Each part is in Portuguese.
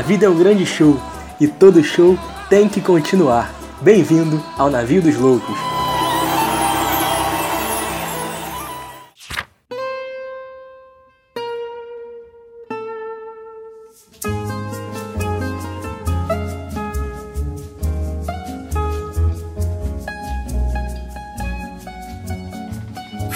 A vida é um grande show e todo show tem que continuar. Bem-vindo ao Navio dos Loucos.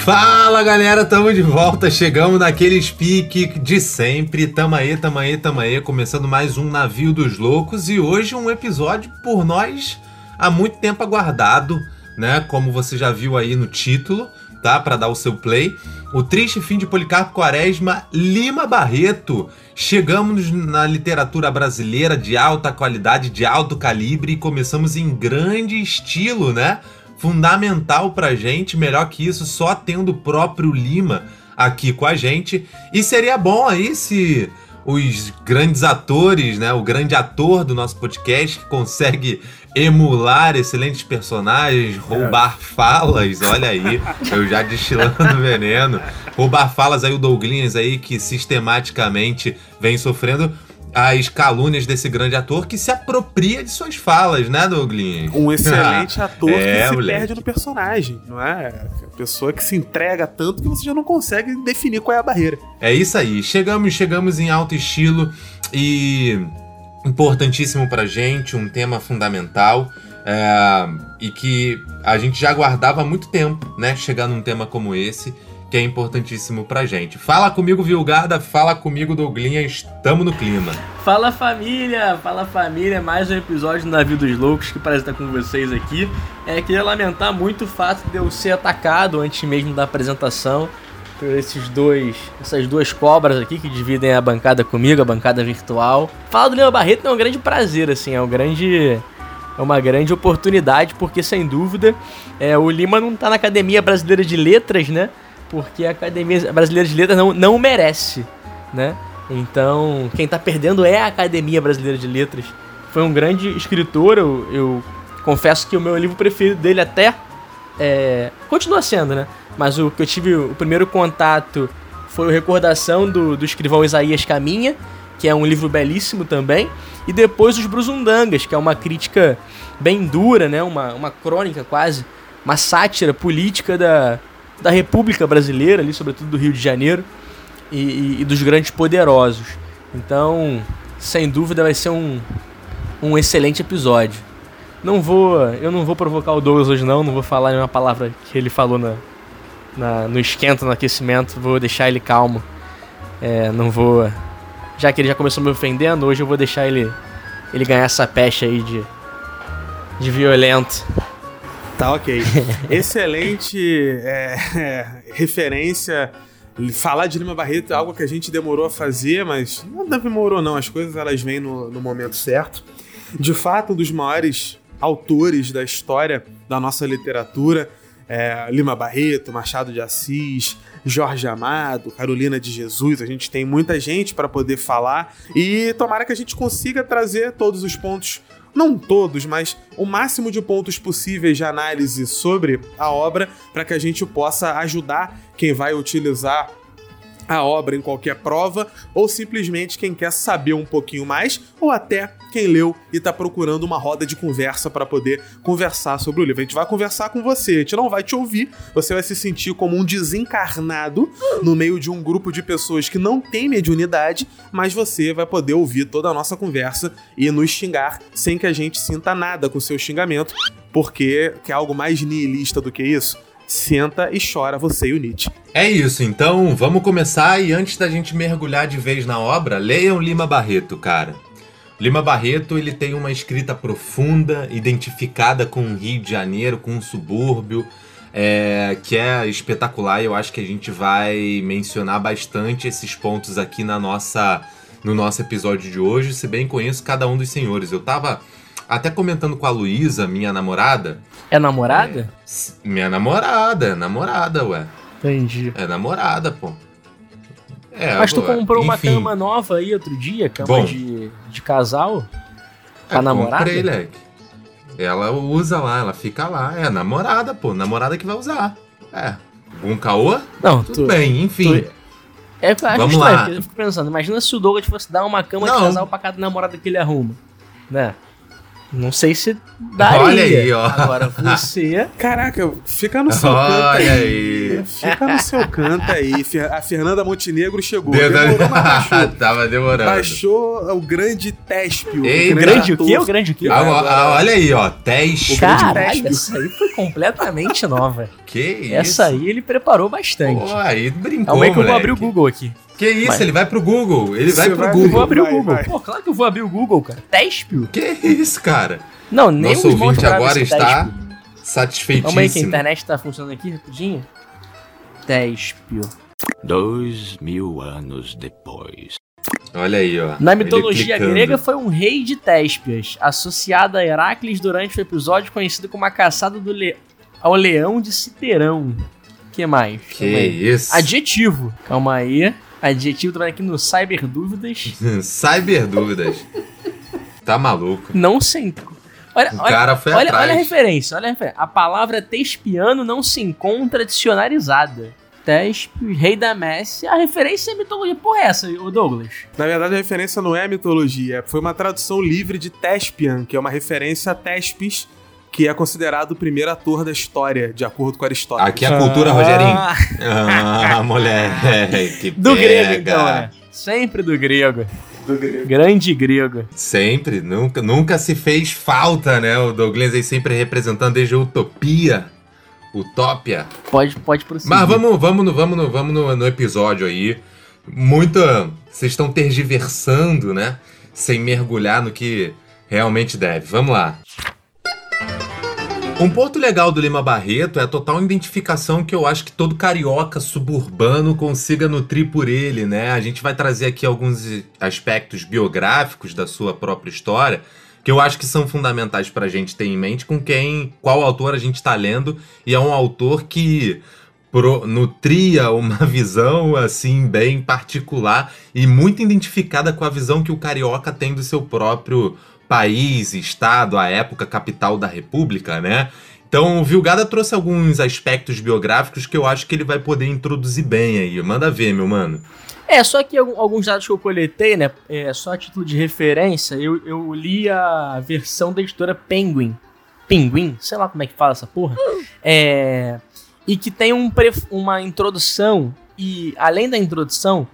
Fala galera, tamo de volta, chegamos naquele speak de sempre. Tamo aí, tamo aí, tamo aí, começando mais um Navio dos Loucos e hoje um episódio por nós há muito tempo aguardado, né? Como você já viu aí no título, tá? Para dar o seu play. O triste fim de Policarpo Quaresma, Lima Barreto. Chegamos na literatura brasileira de alta qualidade, de alto calibre e começamos em grande estilo, né? Fundamental pra gente, melhor que isso, só tendo o próprio Lima aqui com a gente. E seria bom aí se os grandes atores, né, o grande ator do nosso podcast que consegue emular excelentes personagens, roubar falas, olha aí, eu já destilando veneno, roubar falas aí o Douglas aí que sistematicamente vem sofrendo as calúnias desse grande ator que se apropria de suas falas, né, Douglas? Um excelente ator é, que se moleque. perde no personagem, não é? A pessoa que se entrega tanto que você já não consegue definir qual é a barreira. É isso aí. Chegamos, chegamos em alto estilo e importantíssimo pra gente, um tema fundamental. É, e que a gente já aguardava há muito tempo, né? Chegar num tema como esse que é importantíssimo pra gente. Fala comigo, Vilgada, fala comigo, Douglinha, estamos no clima. Fala família, fala família, mais um episódio do Navio dos Loucos, que parece estar com vocês aqui. É, queria lamentar muito o fato de eu ser atacado antes mesmo da apresentação por esses dois, essas duas cobras aqui que dividem a bancada comigo, a bancada virtual. Falar do Lima Barreto é um grande prazer, assim, é um grande é uma grande oportunidade, porque sem dúvida é, o Lima não está na Academia Brasileira de Letras, né? Porque a Academia Brasileira de Letras não, não merece, né? Então, quem está perdendo é a Academia Brasileira de Letras. Foi um grande escritor, eu, eu confesso que o meu livro preferido dele até é, continua sendo, né? Mas o que eu tive o primeiro contato foi o Recordação do, do escrivão Isaías Caminha, que é um livro belíssimo também, e depois Os Brusundangas, que é uma crítica bem dura, né? Uma, uma crônica quase, uma sátira política da, da República Brasileira, ali, sobretudo do Rio de Janeiro, e, e, e dos grandes poderosos. Então, sem dúvida, vai ser um, um excelente episódio. Não vou, eu não vou provocar o Douglas hoje não, não vou falar nenhuma palavra que ele falou na, na no esquenta, no aquecimento, vou deixar ele calmo. É, não vou, já que ele já começou me ofendendo, hoje eu vou deixar ele ele ganhar essa pecha aí de de violento. Tá ok. Excelente é, é, referência. Falar de Lima Barreto é algo que a gente demorou a fazer, mas não demorou não. As coisas elas vêm no, no momento certo. De fato, um dos maiores autores da história da nossa literatura. É, Lima Barreto, Machado de Assis, Jorge Amado, Carolina de Jesus. A gente tem muita gente para poder falar e tomara que a gente consiga trazer todos os pontos não todos, mas o máximo de pontos possíveis de análise sobre a obra para que a gente possa ajudar quem vai utilizar a obra em qualquer prova, ou simplesmente quem quer saber um pouquinho mais, ou até quem leu e está procurando uma roda de conversa para poder conversar sobre o livro. A gente vai conversar com você, a gente não vai te ouvir, você vai se sentir como um desencarnado no meio de um grupo de pessoas que não tem mediunidade, mas você vai poder ouvir toda a nossa conversa e nos xingar sem que a gente sinta nada com seu xingamento, porque quer algo mais nihilista do que isso? Senta e chora você e o Nietzsche. É isso, então vamos começar e antes da gente mergulhar de vez na obra, leiam Lima Barreto, cara. Lima Barreto ele tem uma escrita profunda, identificada com o Rio de Janeiro, com o subúrbio, é, que é espetacular e eu acho que a gente vai mencionar bastante esses pontos aqui na nossa, no nosso episódio de hoje, se bem conheço cada um dos senhores. Eu tava até comentando com a Luísa, minha namorada. É namorada? É, minha namorada, é namorada, ué. Entendi. É namorada, pô. É, Mas tu comprou enfim. uma cama nova aí outro dia, cama Bom, de, de casal? Pra é, namorada? Comprei, leque. Ela usa lá, ela fica lá. É namorada, pô. Namorada que vai usar. É. Um caô? Não, Tudo tu, bem, enfim. Tu... É, eu acho Vamos estranho, lá. eu fico pensando, imagina se o Douglas fosse dar uma cama Não. de casal pra cada namorada que ele arruma, né? Não sei se daria. Olha aí, ó. Agora você... Caraca, fica no seu canto Olha aí. aí. Fica no seu canto aí. A Fernanda Montenegro chegou. Deu- Demorou, mas baixou. Tava demorando. Baixou o grande Téspio. Ei, o Grande o quê? O grande o quê? Ah, ah, olha aí, ó. 10. Caralho, essa aí foi completamente nova. Que isso? Essa aí ele preparou bastante. Pô, aí brincou, Calma aí que eu vou abrir o Google aqui. Que isso, Vai. ele vai pro Google. Ele Você vai pro vai- Eu Google. vou abrir Vai, o Google. vai. Pô, claro que eu vou abrir o Google, cara. Téspio? Que isso, cara? Não, nem Nosso ouvinte agora está Téspio. Calma aí que a satisfeitíssimo. internet tá funcionando aqui rapidinho. Téspio. Dois mil anos depois. Olha aí, ó. Na mitologia grega foi um rei de Téspias, associado a Heracles durante o episódio conhecido como a caçada do le... ao leão de Citerão. que mais? Que isso. Adjetivo. Calma aí. Adjetivo também aqui no Cyber Dúvidas. Cyber dúvidas. Tá maluco. Não se enco- Olha, O olha, cara foi olha, atrás. olha a referência, olha a referência. A palavra tespiano não se encontra dicionarizada. Tespe, rei da Messi, a referência é mitologia. Porra, é essa, o Douglas? Na verdade, a referência não é a mitologia, foi uma tradução livre de Tespian, que é uma referência a Tespes, que é considerado o primeiro ator da história, de acordo com Aristóteles. Aqui é a cultura, Ah. Rogerinho. Ah, moleque. Do pega. grego, então, né? Sempre do grego. Do grego. Grande grego. Sempre, nunca, nunca se fez falta, né? O Douglas aí sempre representando desde a utopia, utópia. Pode, pode prosseguir. Mas vamos, vamos, no, vamos, no, vamos no, no episódio aí. Muita. Vocês estão tergiversando, né? Sem mergulhar no que realmente deve. Vamos lá. Um ponto legal do Lima Barreto é a total identificação que eu acho que todo carioca suburbano consiga nutrir por ele, né? A gente vai trazer aqui alguns aspectos biográficos da sua própria história que eu acho que são fundamentais pra gente ter em mente com quem, qual autor a gente tá lendo, e é um autor que pro- nutria uma visão assim bem particular e muito identificada com a visão que o carioca tem do seu próprio país, estado, a época capital da república, né? Então o Vilgada trouxe alguns aspectos biográficos que eu acho que ele vai poder introduzir bem aí. Manda ver, meu mano. É, só que alguns dados que eu coletei, né? É, só a título de referência, eu, eu li a versão da editora Penguin. Penguin? Sei lá como é que fala essa porra. É, e que tem um uma introdução, e além da introdução,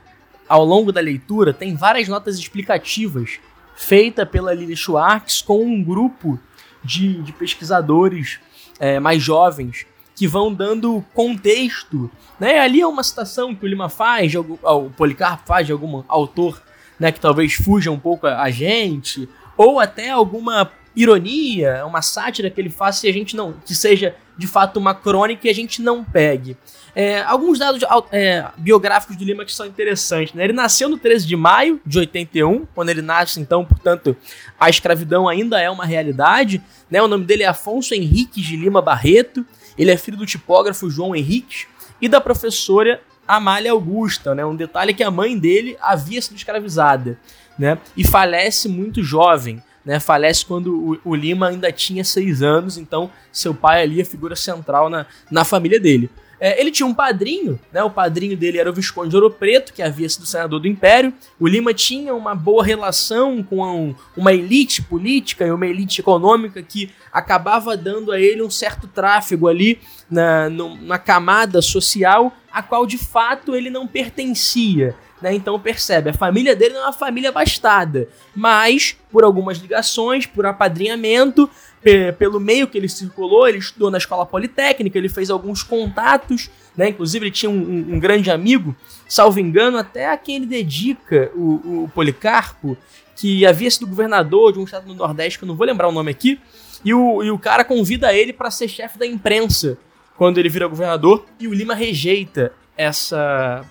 ao longo da leitura, tem várias notas explicativas feita pela Lily Schwartz com um grupo de, de pesquisadores é, mais jovens que vão dando contexto né? Ali é uma citação que o Lima faz, algum, ah, o Policarpo faz de algum autor né, que talvez fuja um pouco a gente, ou até alguma ironia, uma sátira que ele faça e a gente não. que seja de fato uma crônica e a gente não pegue. É, alguns dados é, biográficos do Lima que são interessantes. Né? Ele nasceu no 13 de maio de 81, quando ele nasce, então, portanto, a escravidão ainda é uma realidade. Né? O nome dele é Afonso Henriques de Lima Barreto. Ele é filho do tipógrafo João Henriques e da professora Amália Augusta, né? Um detalhe é que a mãe dele havia sido escravizada, né? E falece muito jovem, né? Falece quando o, o Lima ainda tinha seis anos, então seu pai ali é figura central na, na família dele. É, ele tinha um padrinho, né? O padrinho dele era o Visconde de Ouro Preto, que havia sido senador do Império. O Lima tinha uma boa relação com um- uma elite política e uma elite econômica que acabava dando a ele um certo tráfego ali na, na camada social a qual de fato ele não pertencia. Né? Então percebe, a família dele não é uma família abastada, mas por algumas ligações, por apadrinhamento, pe- pelo meio que ele circulou, ele estudou na escola politécnica, ele fez alguns contatos, né? Inclusive ele tinha um, um- um grande amigo, salvo engano, até a quem ele dedica o, o Policarpo, que havia sido governador de um estado do Nordeste, que eu não vou lembrar o nome aqui, e o, e o cara convida ele para ser chefe da imprensa quando ele vira governador, e o Lima rejeita essa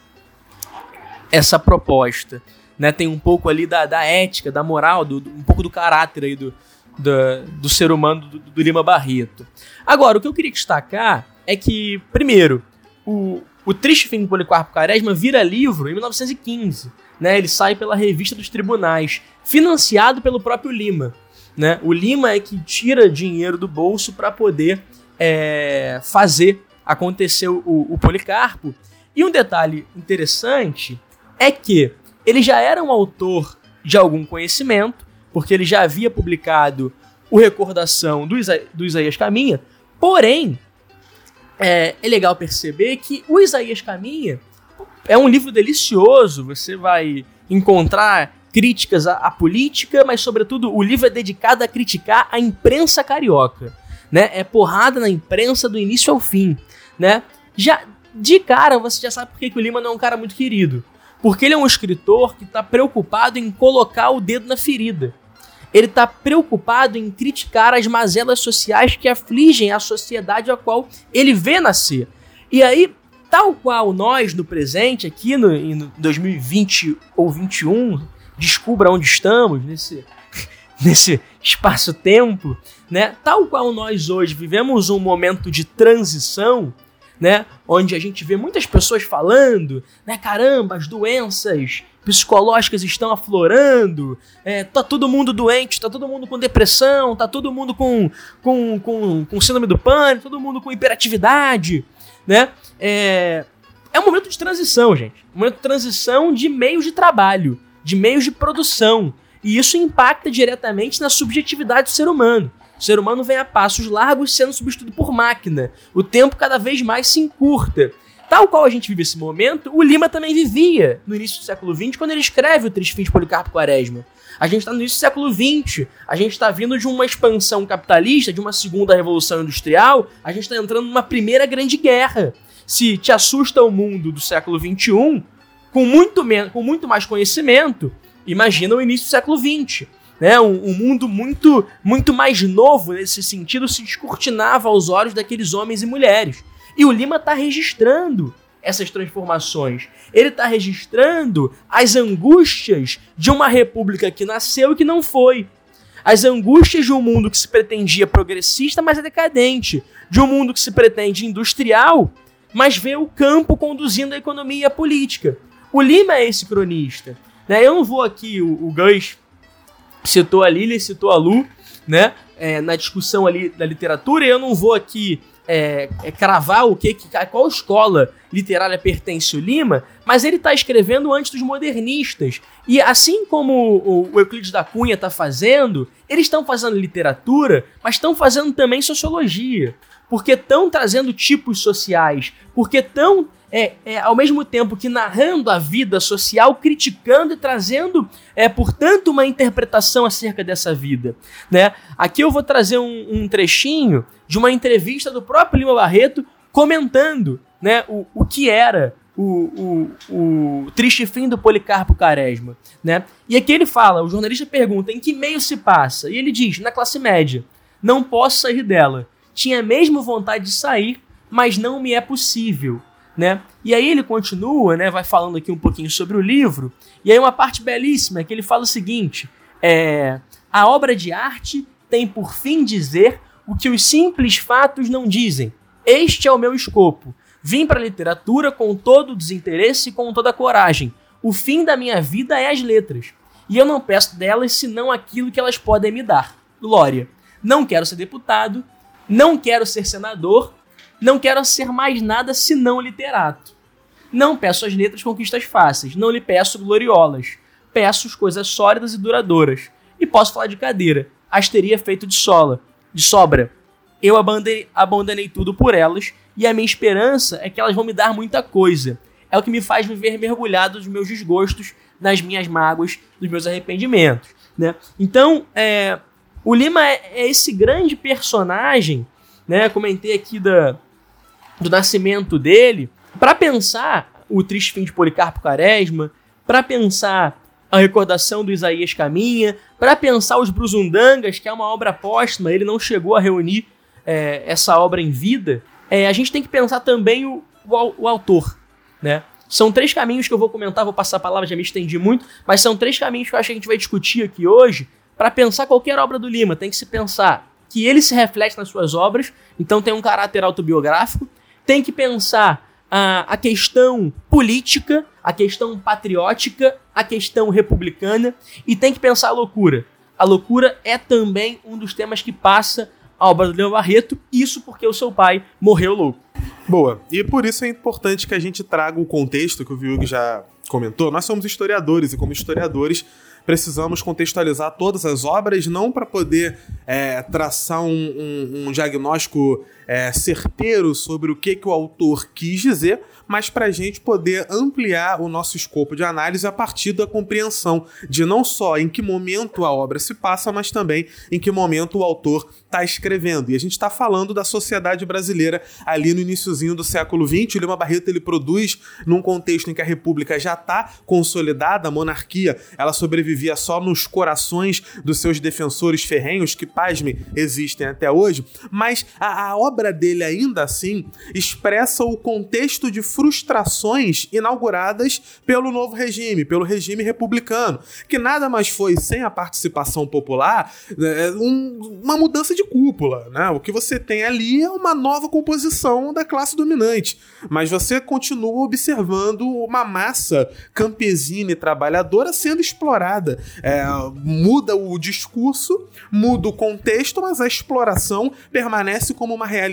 essa proposta. Né? Tem um pouco ali da, da ética, da moral, do, do- um pouco do caráter aí do, do, do ser humano do, do Lima Barreto. Agora, o que eu queria destacar é que, primeiro, o, o Triste Fim do Policarpo Quaresma vira livro em 1915. Né? Ele sai pela Revista dos Tribunais, financiado pelo próprio Lima. Né? O Lima é que tira dinheiro do bolso para poder é, fazer acontecer o, o Policarpo. E um detalhe interessante é que ele já era um autor de algum conhecimento, porque ele já havia publicado o Recordação do, Isa do Isaías Caminha, porém, é, é legal perceber que o Isaías Caminha é um livro delicioso, você vai encontrar críticas à, à, política, mas sobretudo o livro é dedicado a criticar a imprensa carioca, né? É porrada na imprensa do início ao fim, né? Já de cara você já sabe por que, que o Lima não é um cara muito querido, porque ele é um escritor que está preocupado em colocar o dedo na ferida. Ele está preocupado em criticar as mazelas sociais que afligem a sociedade a qual ele vê nascer. E aí, tal qual nós no presente, aqui no, em 2020 ou 21, descubra onde estamos, nesse, nesse espaço-tempo, né? Tal qual nós hoje vivemos um momento de transição, né? Onde a gente vê muitas pessoas falando, né? Caramba, as doenças psicológicas estão aflorando, é, tá todo mundo doente, tá todo mundo com depressão, tá todo mundo com, com, com, com síndrome do pânico, todo mundo com hiperatividade, né? É, é um momento de transição, gente. Um momento de transição de meios de trabalho, de meios de produção. E isso impacta diretamente na subjetividade do ser humano. O ser humano vem a passos largos sendo substituído por máquina. O tempo cada vez mais se encurta. Tal qual a gente vive esse momento, o Lima também vivia no início do século XX, quando ele escreve o Triste Fim de Policarpo Quaresma. A gente está no início do século XX, a gente está vindo de uma expansão capitalista, de uma segunda revolução industrial, a gente está entrando numa primeira grande guerra. Se te assusta o mundo do século XXI, com muito, com muito mais conhecimento, imagina o início do século XX né, um, um, mundo muito, muito mais novo nesse sentido se descortinava aos olhos daqueles homens e mulheres. E o Lima está registrando essas transformações. Ele está registrando as angústias de uma república que nasceu e que não foi. As angústias de um mundo que se pretendia progressista, mas é decadente. De um mundo que se pretende industrial, mas vê o campo conduzindo a economia e a política. O Lima é esse cronista. Né? Eu não vou aqui, o, o Gans citou a Lili, citou a Lu, né? É, na discussão ali da literatura, e eu não vou aqui é, é, cravar o que, qual escola literária pertence o Lima, mas ele está escrevendo antes dos modernistas. E assim como o, o Euclides da Cunha está fazendo, eles estão fazendo literatura, mas estão fazendo também sociologia. Porque estão trazendo tipos sociais, porque estão é, é, ao mesmo tempo que narrando a vida social, criticando e trazendo, é, portanto, uma interpretação acerca dessa vida. Né? Aqui eu vou trazer um, um trechinho de uma entrevista do próprio Lima Barreto comentando né, o, o que era o, o, o, triste fim do Policarpo Quaresma, né? E aqui ele fala, o jornalista pergunta, em que meio se passa? E ele diz, na classe média, não posso sair dela. Tinha mesmo vontade de sair, mas não me é possível né? E aí ele continua, né? Vai falando aqui um pouquinho sobre o livro. E aí uma parte belíssima é que ele fala o seguinte: é, a obra de arte tem por fim dizer o que os simples fatos não dizem. Este é o meu escopo. Vim para a literatura com todo o desinteresse e com toda a coragem. O fim da minha vida é as letras. E eu não peço delas senão aquilo que elas podem me dar. Glória. Não quero ser deputado, não quero ser senador, não quero ser mais nada senão literato. Não peço as letras conquistas fáceis, não lhe peço gloriolas. Peço coisas sólidas e duradouras. E posso falar de cadeira, as teria feito de sola, de sobra. Eu abandonei, abandonei tudo por elas e a minha esperança é que elas vão me dar muita coisa. É o que me faz viver mergulhado nos meus desgostos, nas minhas mágoas, nos meus arrependimentos. Né? Então, é, o Lima é, é esse grande personagem, né? Comentei aqui da, do nascimento dele, para pensar o triste fim de Policarpo Quaresma, para pensar a recordação do Isaías Caminha, para pensar os Bruzundangas, que é uma obra póstuma, ele não chegou a reunir é, essa obra em vida, é, a gente tem que pensar também o, o, o, autor, né? São três caminhos que eu vou comentar, vou passar a palavra, já me estendi muito, mas são três caminhos que eu acho que a gente vai discutir aqui hoje para pensar qualquer obra do Lima. Tem que se pensar que ele se reflete nas suas obras, então tem um caráter autobiográfico, tem que pensar a, a questão política, a questão patriótica, a questão republicana e tem que pensar a loucura. A loucura é também um dos temas que passa a obra do Leão Barreto, isso porque o seu pai morreu louco. Boa. E por isso é importante que a gente traga o contexto que o Viug já comentou, nós somos historiadores e, como historiadores, precisamos contextualizar todas as obras, não para poder é, traçar um, um, um diagnóstico é, certeiro sobre o que, que o autor quis dizer, mas para a gente poder ampliar o nosso escopo de análise a partir da compreensão de não só em que momento a obra se passa, mas também em que momento o autor está escrevendo. E a gente está falando da sociedade brasileira ali no iníciozinho do século XX. O Lima Barreto ele produz num contexto em que a República já está consolidada, a monarquia ela sobrevivia só nos corações dos seus defensores ferrenhos, que, pasme, existem até hoje, mas a, a obra dele ainda assim expressa o contexto de frustrações inauguradas pelo novo regime, pelo regime republicano, que nada mais foi, sem a participação popular, é, um, uma mudança de cúpula. Né? O que você tem ali é uma nova composição da classe dominante, mas você continua observando uma massa campesina e trabalhadora sendo explorada. É, muda o discurso, muda o contexto, mas a exploração permanece como uma realidade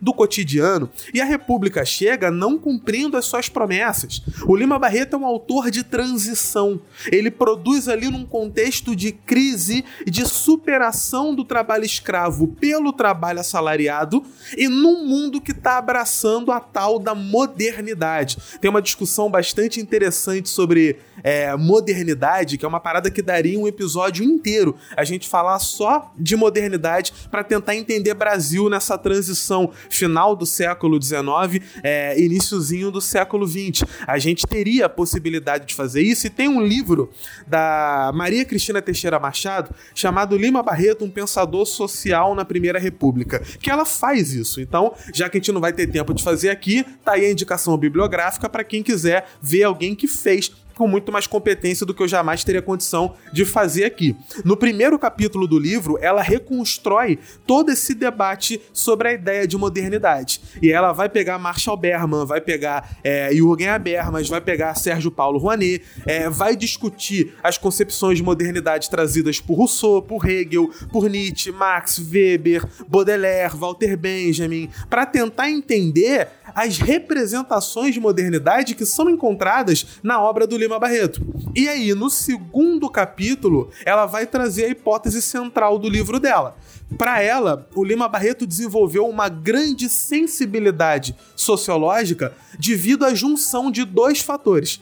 do cotidiano. E a República chega não cumprindo as suas promessas. O Lima Barreto é um autor de transição. Ele produz ali num contexto de crise, de superação do trabalho escravo pelo trabalho assalariado e num mundo que está abraçando a tal da modernidade. Tem uma discussão bastante interessante sobre é, modernidade, que é uma parada que daria um episódio inteiro a gente falar só de modernidade para tentar entender Brasil nessa transição final do século XIX, é, iníciozinho do século XX. A gente teria a possibilidade de fazer isso e tem um livro da Maria Cristina Teixeira Machado chamado Lima Barreto, um pensador social na Primeira República, que ela faz isso. Então, já que a gente não vai ter tempo de fazer aqui, tá aí a indicação bibliográfica para quem quiser ver alguém que fez com muito mais competência do que eu jamais teria condição de fazer aqui. No primeiro capítulo do livro, ela reconstrói todo esse debate sobre a ideia de modernidade. E ela vai pegar Marshall Berman, vai pegar é, Jürgen Habermas, vai pegar Sérgio Paulo Rouanet, é, vai discutir as concepções de modernidade trazidas por Rousseau, por Hegel, por Nietzsche, Marx, Weber, Baudelaire, Walter Benjamin, para tentar entender as representações de modernidade que são encontradas na obra do Lima Barreto. E aí, no segundo capítulo, ela vai trazer a hipótese central do livro dela. Para ela, o Lima Barreto desenvolveu uma grande sensibilidade sociológica devido à junção de dois fatores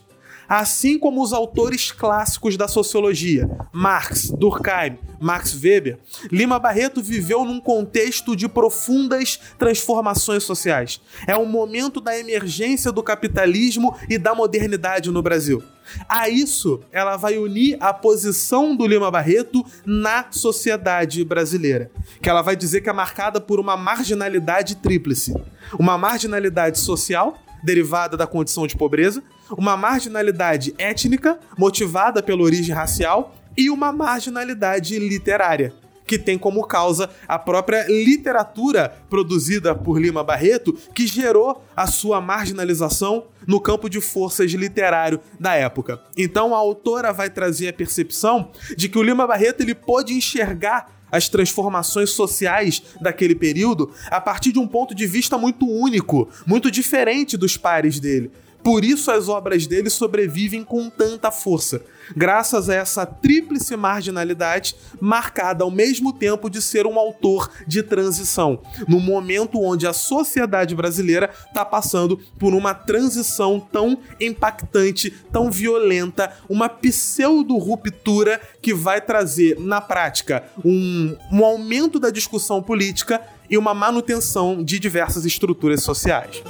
Assim como os autores clássicos da sociologia, Marx, Durkheim, Max Weber, Lima Barreto viveu num contexto de profundas transformações sociais. É um momento da emergência do capitalismo e da modernidade no Brasil. A isso, ela vai unir a posição do Lima Barreto na sociedade brasileira, que ela vai dizer que é marcada por uma marginalidade tríplice: uma marginalidade social, derivada da condição de pobreza, uma marginalidade étnica motivada pela origem racial e uma marginalidade literária, que tem como causa a própria literatura produzida por Lima Barreto, que gerou a sua marginalização no campo de forças literário da época. Então a autora vai trazer a percepção de que o Lima Barreto ele pôde enxergar as transformações sociais daquele período a partir de um ponto de vista muito único, muito diferente dos pares dele. Por isso as obras dele sobrevivem com tanta força, graças a essa tríplice marginalidade marcada ao mesmo tempo de ser um autor de transição, no momento onde a sociedade brasileira está passando por uma transição tão impactante, tão violenta, uma pseudo-ruptura que vai trazer, na prática, um, um aumento da discussão política e uma manutenção de diversas estruturas sociais.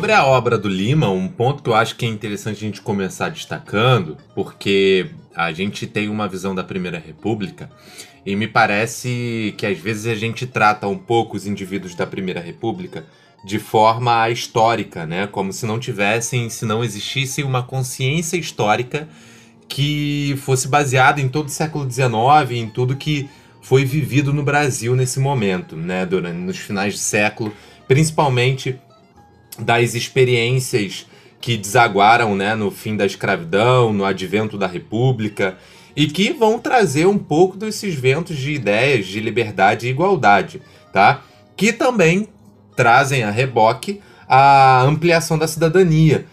Sobre a obra do Lima, um ponto que eu acho que é interessante a gente começar destacando, porque a gente tem uma visão da Primeira República e me parece que às vezes a gente trata um pouco os indivíduos da Primeira República de forma histórica, né? Como se não tivessem, se não existisse uma consciência histórica que fosse baseada em todo o século XIX, em tudo que foi vivido no Brasil nesse momento, né? Durante, nos finais de século, principalmente das experiências que desaguaram né, no fim da escravidão, no advento da república, e que vão trazer um pouco desses ventos de ideias de liberdade e igualdade, tá? que também trazem a reboque a ampliação da cidadania,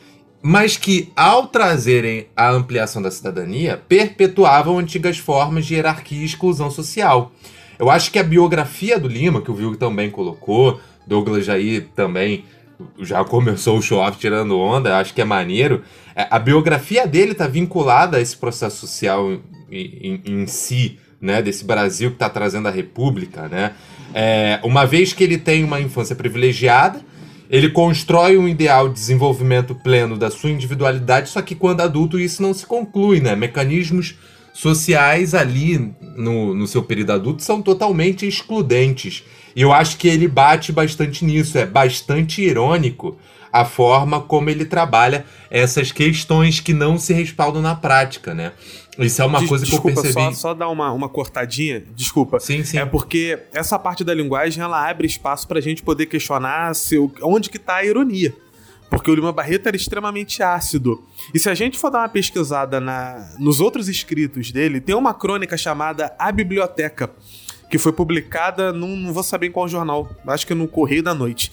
mas que, ao trazerem a ampliação da cidadania, perpetuavam antigas formas de hierarquia e exclusão social. Eu acho que a biografia do Lima, que o Vilg também colocou, Douglas Jair também já começou o show-off tirando onda, acho que é maneiro. É, a biografia dele está vinculada a esse processo social em, em, em si, né, desse Brasil que está trazendo a República, né? É, uma vez que ele tem uma infância privilegiada, ele constrói um ideal de desenvolvimento pleno da sua individualidade, só que quando adulto isso não se conclui, né? Mecanismos sociais ali no, no seu período adulto são totalmente excludentes. E eu acho que ele bate bastante nisso, é bastante irônico a forma como ele trabalha essas questões que não se respaldam na prática, né? Isso é uma coisa que desculpa, eu percebi. Só, só dar uma, uma cortadinha, desculpa. Sim, sim. É porque essa parte da linguagem ela abre espaço pra gente poder questionar se, onde que tá a ironia. Porque o Lima Barreto era extremamente ácido. E se a gente for dar uma pesquisada na, nos outros escritos dele, tem uma crônica chamada A Biblioteca, que foi publicada num, não vou saber em qual jornal, acho que no Correio da Noite.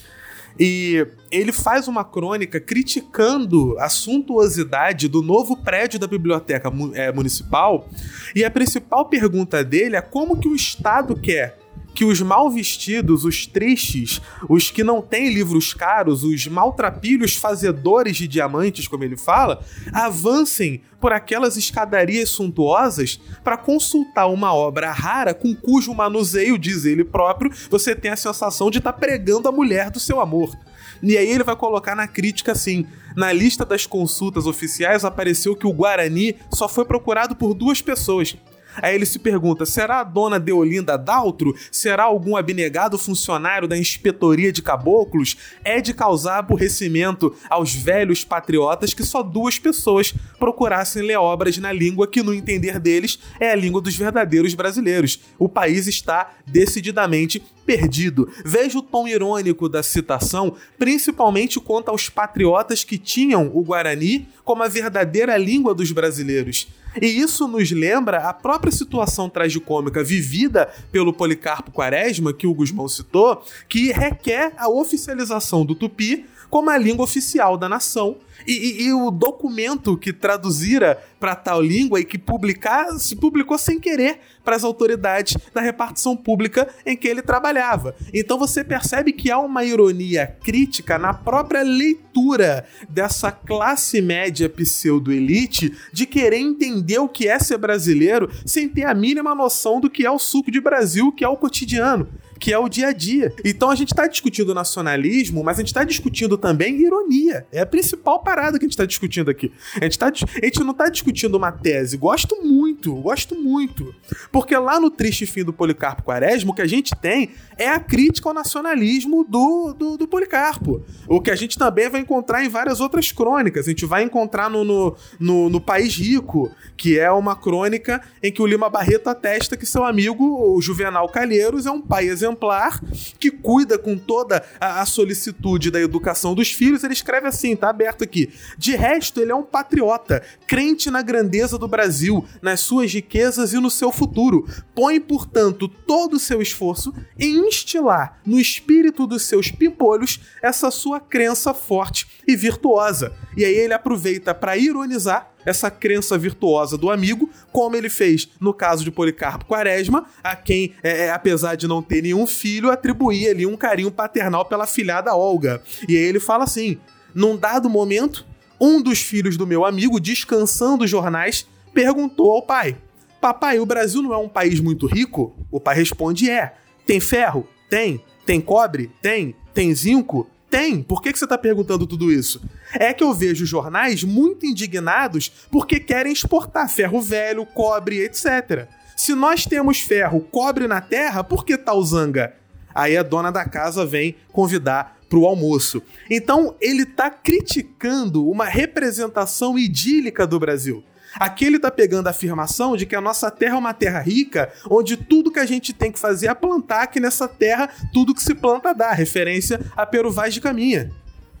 E ele faz uma crônica criticando a suntuosidade do novo prédio da biblioteca eh, municipal. E a principal pergunta dele é como que o Estado quer que os mal vestidos, os tristes, os que não têm livros caros, os maltrapilhos fazedores de diamantes, como ele fala, avancem por aquelas escadarias suntuosas para consultar uma obra rara com cujo manuseio, diz ele próprio, você tem a sensação de estar pregando a mulher do seu amor. E aí ele vai colocar na crítica assim: na lista das consultas oficiais apareceu que o Guarani só foi procurado por duas pessoas. Aí ele se pergunta: será a dona Deolinda Daltro? Será algum abnegado funcionário da inspetoria de caboclos? É de causar aborrecimento aos velhos patriotas que só duas pessoas procurassem ler obras na língua que, no entender deles, é a língua dos verdadeiros brasileiros. O país está decididamente perdido. Veja o tom irônico da citação, principalmente quanto aos patriotas que tinham o Guarani como a verdadeira língua dos brasileiros. E isso nos lembra a própria situação tragicômica vivida pelo Policarpo Quaresma, que o Guzmão citou, que requer a oficialização do tupi como a língua oficial da nação. E, e- e o documento que traduzira para tal língua e que publicar, se publicou sem querer para as autoridades da repartição pública em que ele trabalhava. Então você percebe que há uma ironia crítica na própria leitura dessa classe média pseudo-elite de querer entender o que é ser brasileiro sem ter a mínima noção do que é o suco de Brasil, que é o cotidiano que é o dia a dia. Então a gente está discutindo nacionalismo, mas a gente está discutindo também ironia. É a principal parada que a gente está discutindo aqui. A gente, tá, a gente não está discutindo uma tese. Gosto muito, gosto muito. Porque lá no Triste Fim do Policarpo Quaresma, o que a gente tem é a crítica ao nacionalismo do, do, do Policarpo. O que a gente também vai encontrar em várias outras crônicas. A gente vai encontrar no, no, no, no País Rico, que é uma crônica em que o Lima Barreto atesta que seu amigo, o Juvenal Calheiros, é um pai exemplar que cuida com toda a, a solicitude da educação dos filhos. Ele escreve assim, tá aberto aqui. De resto, ele é um patriota, crente na grandeza do Brasil, nas suas riquezas e no seu futuro. Põe, portanto, todo o seu esforço em instilar no espírito dos seus pimpolhos essa sua crença forte e virtuosa. E aí ele aproveita para ironizar essa crença virtuosa do amigo, como ele fez no caso de Policarpo Quaresma, a quem, é, é, apesar de não ter nenhum filho, atribuía ali um carinho paternal pela filhada Olga. E aí ele fala assim: num dado momento, um dos filhos do meu amigo, descansando os jornais, perguntou ao pai: Papai, o Brasil não é um país muito rico? O pai responde: É. Tem ferro? Tem. Tem cobre? Tem. Tem zinco? Tem. Por que, você está perguntando tudo isso? É que eu vejo jornais muito indignados porque querem exportar ferro velho, cobre, etc. Se nós temos ferro, cobre na terra, por que tal zanga? Aí a dona da casa vem convidar para o almoço. Então ele está criticando uma representação idílica do Brasil. Aqui ele tá pegando a afirmação de que a nossa terra é uma terra rica, onde tudo que a gente tem que fazer é plantar, que nessa terra tudo que se planta dá, referência a Peru Vaz de Caminha.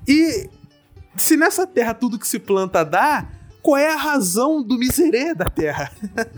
E se nessa terra tudo que se planta dá, qual é a razão do miserê da terra?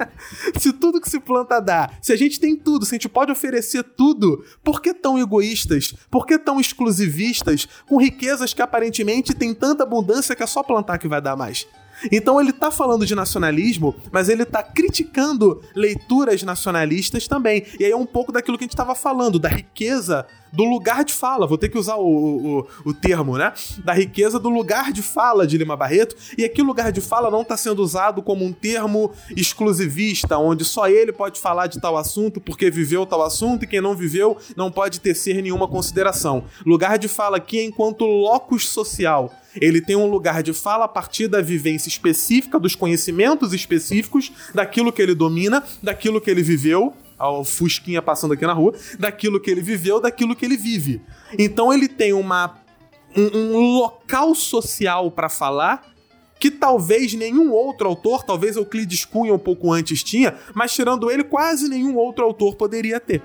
se tudo que se planta dá, se a gente tem tudo, se a gente pode oferecer tudo, por que tão egoístas? Por que tão exclusivistas? Com riquezas que aparentemente tem tanta abundância que é só plantar que vai dar mais. Então ele tá falando de nacionalismo, mas ele tá criticando leituras nacionalistas também. E aí é um pouco daquilo que a gente estava falando, da riqueza do lugar de fala. Vou ter que usar o, o, o, termo, né? Da riqueza do lugar de fala de Lima Barreto. E aqui o lugar de fala não está sendo usado como um termo exclusivista, onde só ele pode falar de tal assunto porque viveu tal assunto e quem não viveu não pode tecer nenhuma consideração. Lugar de fala aqui é enquanto locus social. Ele tem um lugar de fala a partir da vivência específica, dos conhecimentos específicos, daquilo que ele domina, daquilo que ele viveu, ao Fusquinha passando aqui na rua, daquilo que ele viveu, daquilo que ele vive. Então ele tem uma, um, um local social para falar que talvez nenhum outro autor, talvez Euclides Cunha um pouco antes tinha, mas tirando ele, quase nenhum outro autor poderia ter.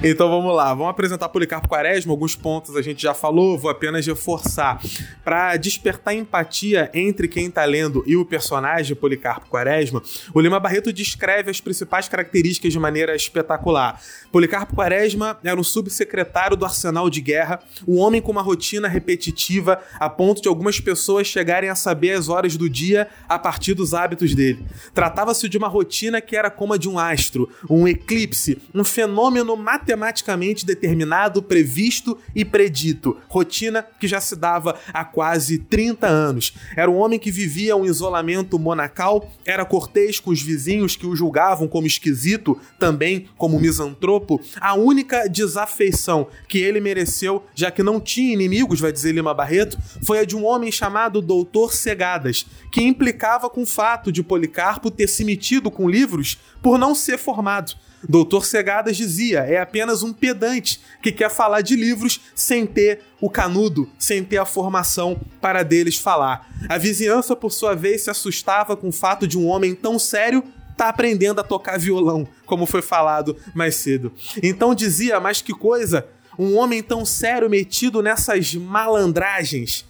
Então vamos lá, vamos apresentar Policarpo Quaresma, alguns pontos a gente já falou, vou apenas reforçar. Para despertar empatia entre quem está lendo e o personagem Policarpo Quaresma, o Lima Barreto descreve as principais características de maneira espetacular. Policarpo Quaresma era um subsecretário do Arsenal de Guerra, um homem com uma rotina repetitiva a ponto de algumas pessoas chegarem a saber as horas do dia a partir dos hábitos dele. Tratava-se de uma rotina que era como a de um astro, um eclipse, um fenômeno matemático matematicamente determinado, previsto e predito. Rotina que já se dava há quase 30 anos. Era um homem que vivia um isolamento monacal, era cortês com os vizinhos que o julgavam como esquisito, também como misantropo. A única desafeição que ele mereceu, já que não tinha inimigos, vai dizer Lima Barreto, foi a de um homem chamado Doutor Cegadas, que implicava com o fato de Policarpo ter se metido com livros por não ser formado. Doutor Cegadas dizia: é apenas um pedante que quer falar de livros sem ter o canudo, sem ter a formação para deles falar. A vizinhança, por sua vez, se assustava com o fato de um homem tão sério tá aprendendo a tocar violão, como foi falado mais cedo. Então dizia, mas que coisa, um homem tão sério metido nessas malandragens.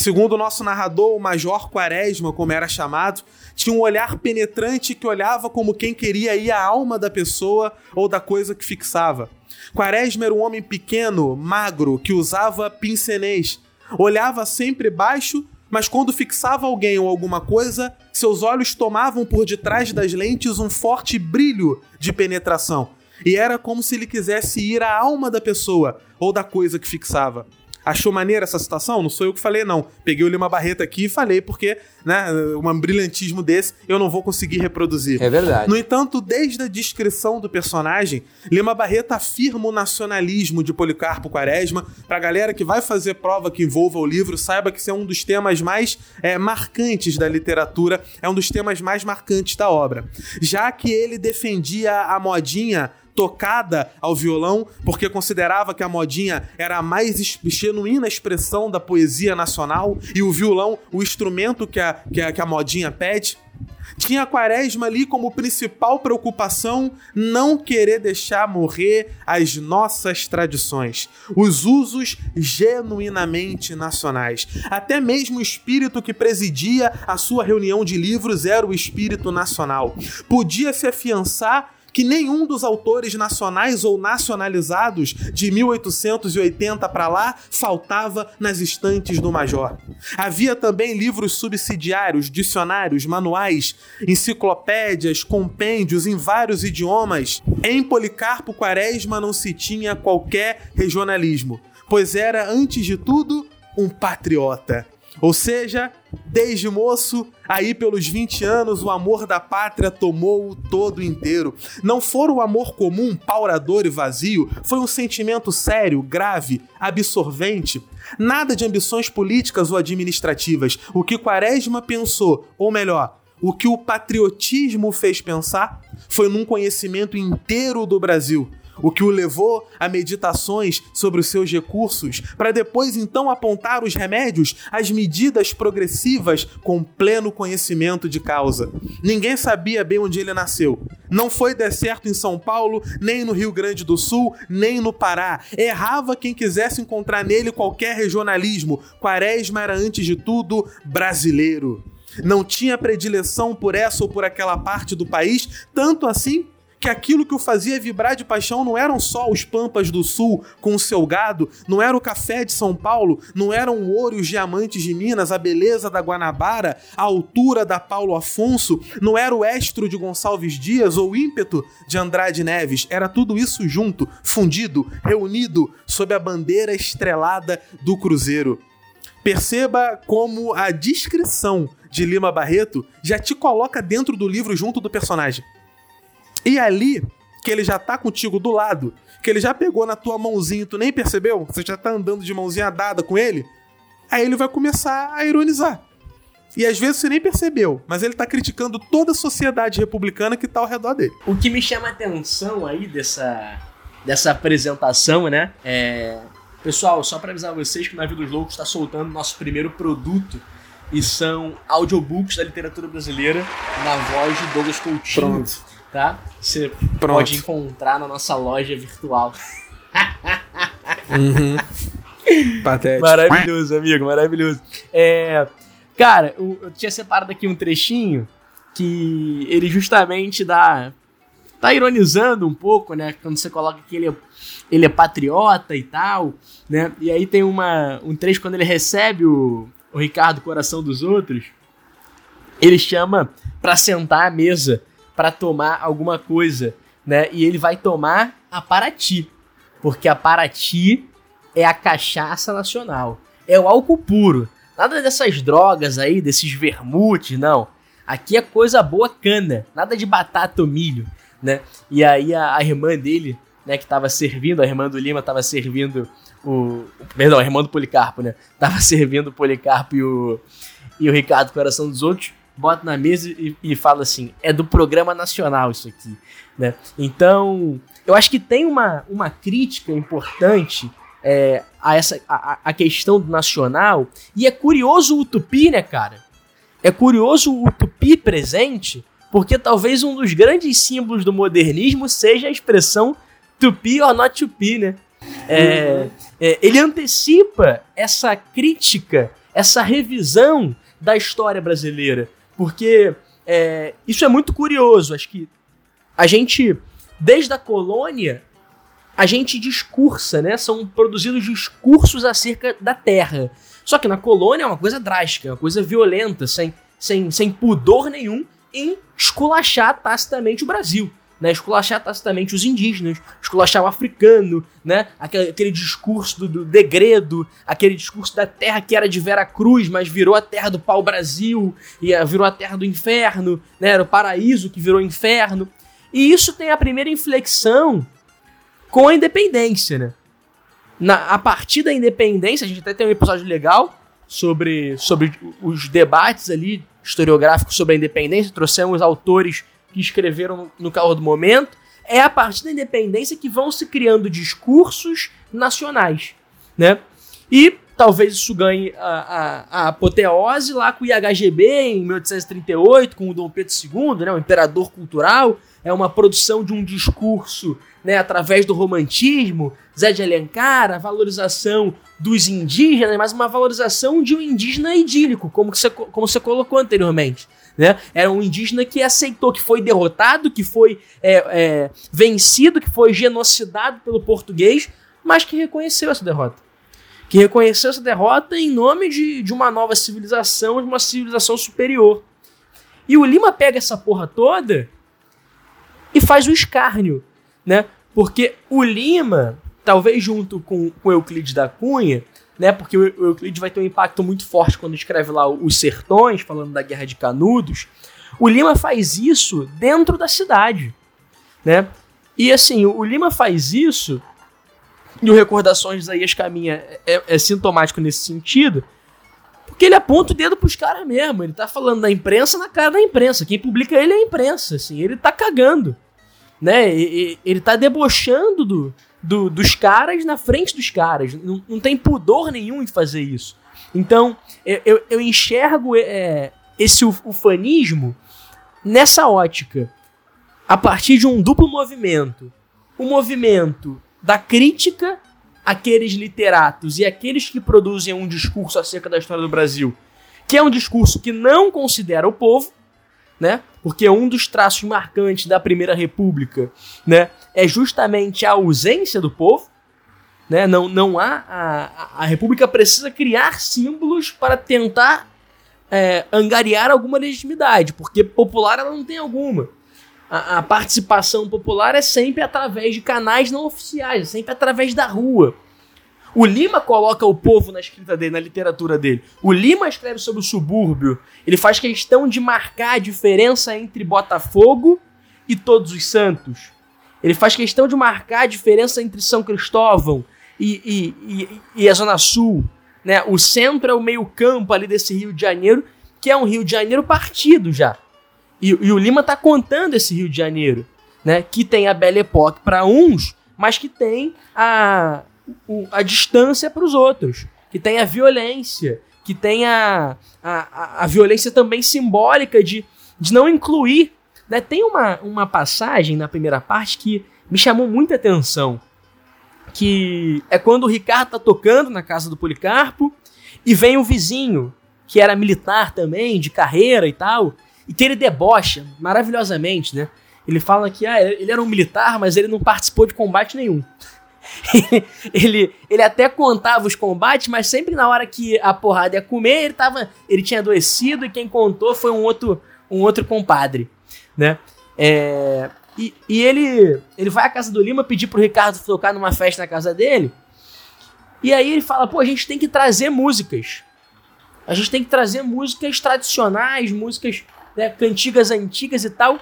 Segundo o nosso narrador, o Major Quaresma, como era chamado, tinha um olhar penetrante que olhava como quem queria ir à alma da pessoa ou da coisa que fixava. Quaresma era um homem pequeno, magro, que usava pincenês. Olhava sempre baixo, mas quando fixava alguém ou alguma coisa, seus olhos tomavam por detrás das lentes um forte brilho de penetração. E era como se ele quisesse ir à alma da pessoa ou da coisa que fixava. Achou maneira essa citação? Não sou eu que falei, não. Peguei o Lima Barreto aqui e falei, porque, né, um brilhantismo desse eu não vou conseguir reproduzir. É verdade. No entanto, desde a descrição do personagem, Lima Barreto afirma o nacionalismo de Policarpo Quaresma. Pra galera que vai fazer prova que envolva o livro, saiba que esse é um dos temas mais é, marcantes da literatura, é um dos temas mais marcantes da obra. Já que ele defendia a modinha tocada ao violão, porque considerava que a modinha era a mais genuína expressão da poesia nacional e o violão o instrumento que a, que a, que a modinha pede. Tinha a quaresma ali como principal preocupação não querer deixar morrer as nossas tradições, os usos genuinamente nacionais. Até mesmo o espírito que presidia a sua reunião de livros era o espírito nacional. Podia se afiançar que nenhum dos autores nacionais ou nacionalizados de 1880 para lá faltava nas estantes do Major. Havia também livros subsidiários, dicionários, manuais, enciclopédias, compêndios em vários idiomas. Em Policarpo Quaresma não se tinha qualquer regionalismo, pois era, antes de tudo, um patriota. Ou seja, desde moço, aí pelos 20 anos, o amor da pátria tomou o todo inteiro. Não for o amor comum, paurador e vazio, foi um sentimento sério, grave, absorvente. Nada de ambições políticas ou administrativas. O que Quaresma pensou, ou melhor, o que o patriotismo fez pensar, foi num conhecimento inteiro do Brasil o que o levou a meditações sobre os seus recursos, para depois então apontar os remédios, as medidas progressivas com pleno conhecimento de causa. Ninguém sabia bem onde ele nasceu. Não foi deserto em São Paulo, nem no Rio Grande do Sul, nem no Pará. Errava quem quisesse encontrar nele qualquer regionalismo. Quaresma era, antes de tudo, brasileiro. Não tinha predileção por essa ou por aquela parte do país, tanto assim que aquilo que o fazia vibrar de paixão não eram só os pampas do sul com o seu gado, não era o café de São Paulo, não eram o ouro e os diamantes de Minas, a beleza da Guanabara, a altura da Paulo Afonso, não era o estro de Gonçalves Dias ou o ímpeto de Andrade Neves, era tudo isso junto, fundido, reunido sob a bandeira estrelada do Cruzeiro. Perceba como a descrição de Lima Barreto já te coloca dentro do livro junto do personagem. E ali, que ele já tá contigo do lado, que ele já pegou na tua mãozinha e tu nem percebeu, você já tá andando de mãozinha dada com ele, aí ele vai começar a ironizar. E às vezes você nem percebeu, mas ele tá criticando toda a sociedade republicana que tá ao redor dele. O que me chama a atenção aí dessa, dessa apresentação, né? É. Pessoal, só para avisar vocês que o Navio dos Loucos está soltando nosso primeiro produto e são audiobooks da literatura brasileira na voz de Douglas Coutinho. Pronto. Tá? Você Pronto. pode encontrar na nossa loja virtual. Patético. Maravilhoso, amigo, maravilhoso. É, cara, eu, eu tinha separado aqui um trechinho que ele justamente dá. tá ironizando um pouco, né? Quando você coloca que ele é, ele é patriota e tal, né? E aí tem uma, um trecho quando ele recebe o, o Ricardo Coração dos Outros, ele chama pra sentar à mesa pra tomar alguma coisa, né? E ele vai tomar a Paraty, porque a Paraty é a cachaça nacional. É o álcool puro. Nada dessas drogas aí, desses vermutes, não. Aqui é coisa boa cana. Nada de batata ou milho, né? E aí a, a irmã dele, né, que tava servindo, a irmã do Lima tava servindo o... Perdão, a irmã do Policarpo, né? Tava servindo o Policarpo e o, e o Ricardo Coração dos Outros. Bota na mesa e, e fala assim, é do programa nacional isso aqui, né? Então, eu acho que tem uma, uma crítica importante é, a essa a, a questão do nacional. E é curioso o Tupi, né, cara? É curioso o Tupi presente, porque talvez um dos grandes símbolos do modernismo seja a expressão Tupi or not Tupi, né? É, é, ele antecipa essa crítica, essa revisão da história brasileira, porque é, isso é muito curioso. Acho que a gente, desde a colônia, a gente discursa, né? São produzidos discursos acerca da terra. Só que na colônia é uma coisa drástica, é uma coisa violenta, sem, sem, sem pudor nenhum em esculachar tacitamente o Brasil. Né, esculachar tacitamente os indígenas, esculachar o africano, né, aquele, aquele discurso do, do degredo, aquele discurso da terra que era de Vera Cruz, mas virou a terra do pau-brasil, e a- virou a terra do inferno, né, era o paraíso que virou inferno. E isso tem a primeira inflexão com a independência, né? Na, a partir da independência, a gente até tem um episódio legal sobre, sobre os debates ali historiográficos sobre a independência, trouxemos autores que escreveram no, calor do momento. É a partir da independência que vão se criando discursos nacionais, né? E talvez isso ganhe a, a, a apoteose lá com o IHGB em 1838, com o Dom Pedro II, né, o imperador cultural. É uma produção de um discurso né, através do romantismo, Zé de Alencar, a valorização dos indígenas, mas uma valorização de um indígena idílico, como você, como você colocou anteriormente. Né? Era um indígena que aceitou que foi derrotado, que foi é, é, vencido, que foi genocidado pelo português, mas que reconheceu essa derrota. Que reconheceu essa derrota em nome de, de uma nova civilização, de uma civilização superior. E o Lima pega essa porra toda e faz o escárnio, né? Porque o Lima, talvez junto com, com Euclides da Cunha, né? Porque o, Euclides vai ter um impacto muito forte quando escreve lá os Sertões, falando da Guerra de Canudos. O Lima faz isso dentro da cidade, né? E assim, o, o Lima faz isso, e o Recordações de Isaías Caminha é, é sintomático nesse sentido, porque ele aponta o dedo pros caras mesmo. Ele tá falando da imprensa na cara da imprensa. Quem publica ele é a imprensa, assim. Ele tá cagando. né? E- e- Ele tá debochando do, do- dos caras na frente dos caras. Não, não tem pudor nenhum em fazer isso. Então, eu, eu- eu enxergo é, esse uf- ufanismo nessa ótica. A partir de um duplo movimento. O movimento da crítica àqueles literatos e àqueles que produzem um discurso acerca da história do Brasil, que é um discurso que não considera o povo, né? Porque um dos traços marcantes da Primeira República, né, é justamente a ausência do povo, né? Não, não há a, a- República precisa criar símbolos para tentar é, angariar alguma legitimidade, porque popular ela não tem alguma. A, a participação popular é sempre através de canais não oficiais, é sempre através da rua. O Lima coloca o povo na escrita dele, na literatura dele. O Lima escreve sobre o subúrbio. Ele faz questão de marcar a diferença entre Botafogo e Todos os Santos. Ele faz questão de marcar a diferença entre São Cristóvão e, e, e, e a Zona Sul. Né? O centro é o meio-campo ali desse Rio de Janeiro, que é um Rio de Janeiro partido já. E, e o Lima tá contando esse Rio de Janeiro, né? Que tem a Belle Époque para uns, mas que tem a, a distância para os outros. Que tem a violência, que tem a, a, a- violência também simbólica de, de não incluir. Né? Tem uma, uma passagem na primeira parte que me chamou muita atenção. Que é quando o Ricardo tá tocando na casa do Policarpo e vem o vizinho, que era militar também, de carreira e tal, e que ele debocha maravilhosamente, né? Ele fala que ah, ele era um militar, mas ele não participou de combate nenhum. ele, ele até contava os combates, mas sempre na hora que a porrada ia comer, ele, tava, ele tinha adoecido e quem contou foi um outro, um outro compadre, né? É, e, e ele, ele vai à casa do Lima pedir pro Ricardo tocar numa festa na casa dele. E aí ele fala, pô, a gente tem que trazer músicas. A gente tem que trazer músicas tradicionais, músicas, né, cantigas antigas e tal.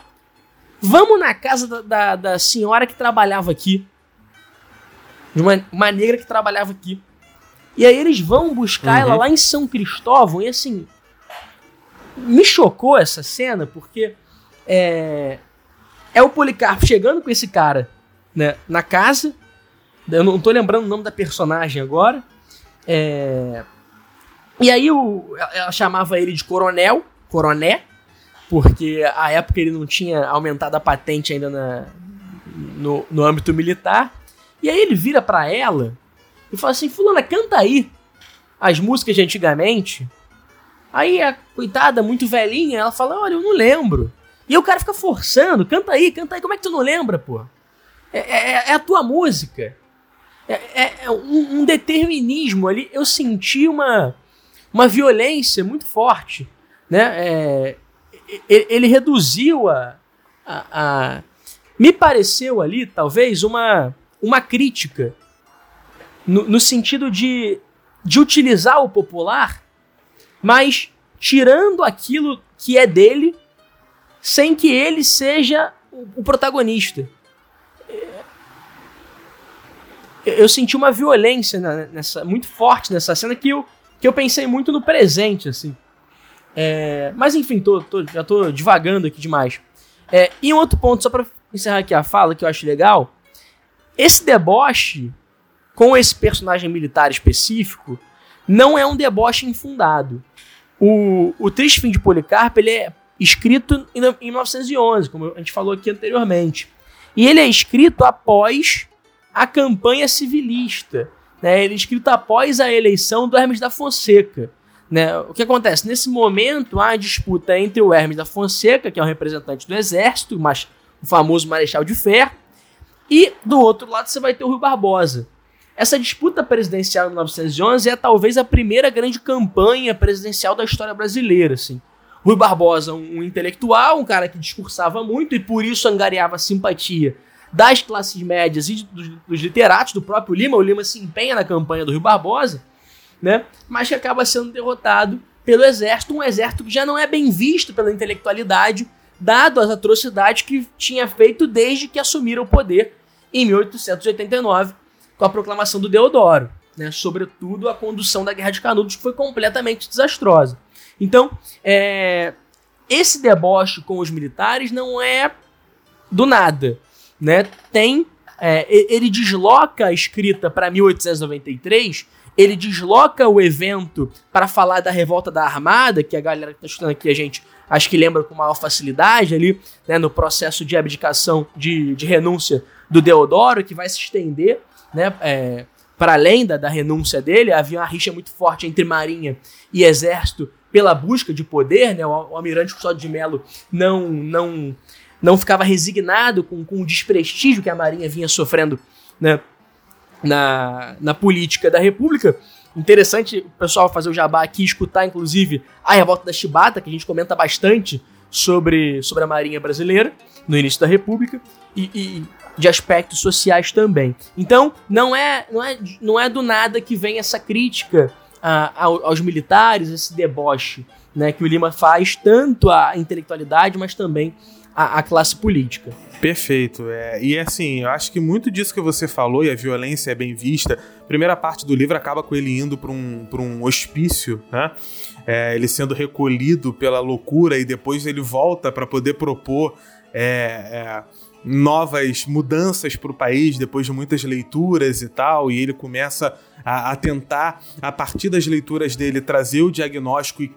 Vamos na casa da, da, da senhora que trabalhava aqui. De uma, uma negra que trabalhava aqui. E aí eles vão buscar ela lá em São Cristóvão. E assim. Me chocou essa cena, porque é, é o Policarpo chegando com esse cara né, na casa. Eu não tô lembrando o nome da personagem agora. É, e aí o, ela chamava ele de coronel, coroné, porque a época ele não tinha aumentado a patente ainda na, no, no âmbito militar. E aí ele vira pra ela e fala assim: Fulana, canta aí as músicas de antigamente. Aí a coitada, muito velhinha, ela fala: Olha, eu não lembro. E o cara fica forçando: Canta aí, canta aí. Como é que tu não lembra, pô? É, é- é a tua música. É, é- é um, um determinismo ali. Eu senti uma, uma violência muito forte. Né? É, e- ele reduziu a, a, a- Me pareceu ali, talvez, uma, uma crítica. No, no sentido de, de utilizar o popular, mas tirando aquilo que é dele, sem que ele seja o, protagonista. Eu, senti uma violência nessa, muito forte nessa cena que eu, que eu pensei muito no presente, assim. É, mas enfim, tô, tô- já tô divagando aqui demais. É, e um outro ponto, só pra encerrar aqui a fala, que eu acho legal. Esse deboche com esse personagem militar específico não é um deboche infundado. O, o Triste Fim de Policarpo ele é escrito em, em 1911, como a gente falou aqui anteriormente. E ele é escrito após a campanha civilista. Né? Ele é escrito após a eleição do Hermes da Fonseca. Né? O que acontece? Nesse momento, há a disputa entre o Hermes da Fonseca, que é um representante do exército, mas o famoso Marechal de Ferro, e do outro lado você vai ter o Rui Barbosa. Essa disputa presidencial em 1911 é talvez a primeira grande campanha presidencial da história brasileira. Assim. Rui Barbosa, um, intelectual, um cara que discursava muito e por isso angariava simpatia das classes médias e dos, dos literatos, do próprio Lima. O Lima se empenha na campanha do Rui Barbosa, né? mas que acaba sendo derrotado pelo exército, um exército que já não é bem visto pela intelectualidade, dado as atrocidades que tinha feito desde que assumiram o poder em 1889, com a proclamação do Deodoro, né? sobretudo a condução da Guerra de Canudos, que foi completamente desastrosa. Então, é, esse deboche com os militares não é do nada. né, tem é, ele desloca a escrita para 1893, ele desloca o evento para falar da revolta da Armada, que a galera que está estudando aqui a gente acho que lembra com maior facilidade ali, né, no processo de abdicação, de, de renúncia do Deodoro, que vai se estender né, é, para além da, da renúncia dele. Havia uma rixa muito forte entre Marinha e Exército pela busca de poder. Né, o, o almirante Custódio de Melo não, não não ficava resignado com, com o desprestígio que a Marinha vinha sofrendo né, na, na política da República. Interessante o pessoal fazer o jabá aqui, escutar inclusive a revolta da Chibata, que a gente comenta bastante sobre, sobre a Marinha Brasileira no início da República e, e de aspectos sociais também. Então, não é, não é, não é do nada que vem essa crítica a, aos militares, esse deboche né, que o Lima faz, tanto à intelectualidade, mas também a, a classe política. Perfeito. É, e assim, eu acho que muito disso que você falou, e a violência é bem vista, a primeira parte do livro acaba com ele indo para um, um hospício, né? É, ele sendo recolhido pela loucura e depois ele volta para poder propor é, é, novas mudanças para o país depois de muitas leituras e tal, e ele começa a, a, tentar, a partir das leituras dele, trazer o diagnóstico e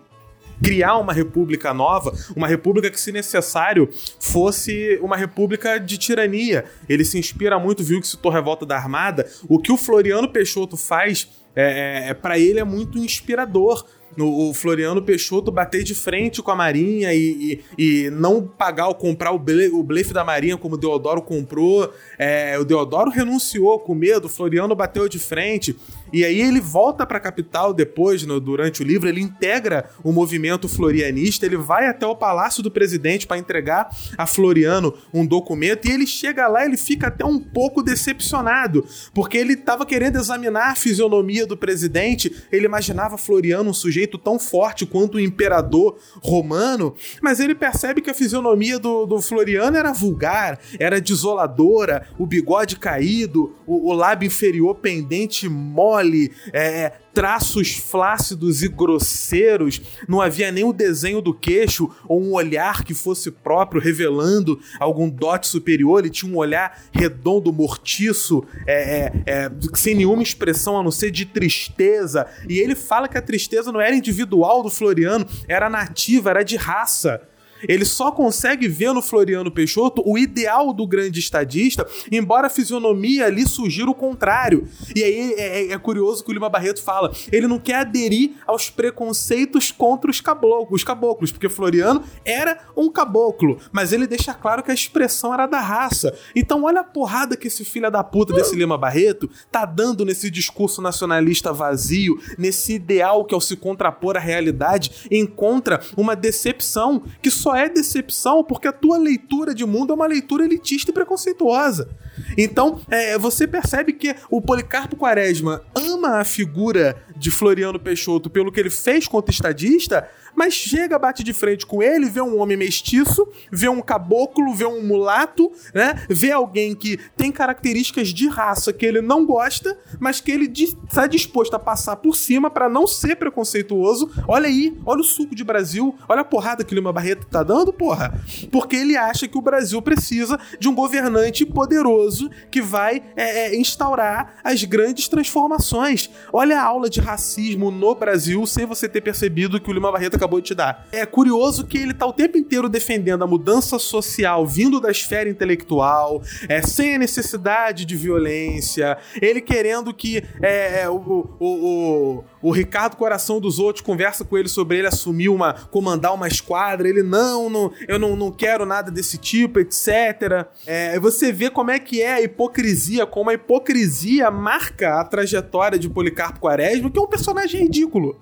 criar uma república nova, uma república que, se necessário, fosse uma república de tirania. Ele se inspira muito, viu que citou Revolta da Armada. O que o Floriano Peixoto faz, é, é, é para ele, é muito inspirador no, o Floriano Peixoto bater de frente com a Marinha e, e, e não pagar ou comprar o, ble, o blefe da Marinha como o Deodoro comprou. É, o Deodoro renunciou com medo, o Floriano bateu de frente. E aí ele volta para a capital depois, no, durante o livro, ele integra o movimento florianista, ele vai até o palácio do presidente para entregar a Floriano um documento e ele chega lá, ele fica até um pouco decepcionado, porque ele estava querendo examinar a fisionomia do presidente, ele imaginava Floriano um sujeito tão forte quanto o imperador romano, mas ele percebe que a fisionomia do, do Floriano era vulgar, era desoladora, o bigode caído, o, o lábio inferior pendente mole mole, é, é, traços flácidos e grosseiros, não havia nem o desenho do queixo ou um olhar que fosse próprio, revelando algum dote superior. Ele tinha um olhar redondo, mortiço, é, é, é, sem nenhuma expressão a não ser de tristeza. E ele fala que a tristeza não era individual do Floriano, era nativa, era de raça. Ele só consegue ver no Floriano Peixoto o ideal do grande estadista, embora a fisionomia ali sugira o contrário. E aí é, é, é curioso que o Lima Barreto fala: ele não quer aderir aos preconceitos contra os caboclos, os caboclos, porque Floriano era um caboclo, mas ele deixa claro que a expressão era da raça. Então, olha a porrada que esse filho da puta desse Lima Barreto tá dando nesse discurso nacionalista vazio, nesse ideal que, ao se contrapor à realidade, encontra uma decepção que só só é decepção porque a tua leitura de mundo é uma leitura elitista e preconceituosa. Então, é, você percebe que o Policarpo Quaresma ama a figura de Floriano Peixoto pelo que ele fez contra estadista, mas chega, bate de frente com ele, vê um homem mestiço, vê um caboclo, vê um mulato, né? Vê alguém que tem características de raça que ele não gosta, mas que ele está disposto a passar por cima para não ser preconceituoso. Olha aí, olha o suco de Brasil, olha a porrada que Lima Barreto tá dando, porra. Porque ele acha que o Brasil precisa de um governante poderoso que vai é, é, instaurar as grandes transformações. Olha a aula de racismo no Brasil sem você ter percebido que o Lima Barreto acabou de te dar. É curioso que ele tá o tempo inteiro defendendo a mudança social vindo da esfera intelectual, é, sem a necessidade de violência, ele querendo que é, é o, o, o, o Ricardo Coração dos Outros conversa com ele sobre ele assumir uma, comandar uma esquadra, ele não, não eu não, não quero nada desse tipo, etc. É, você vê como é que é a hipocrisia, como a hipocrisia marca a trajetória de Policarpo Quaresma, que é um personagem ridículo.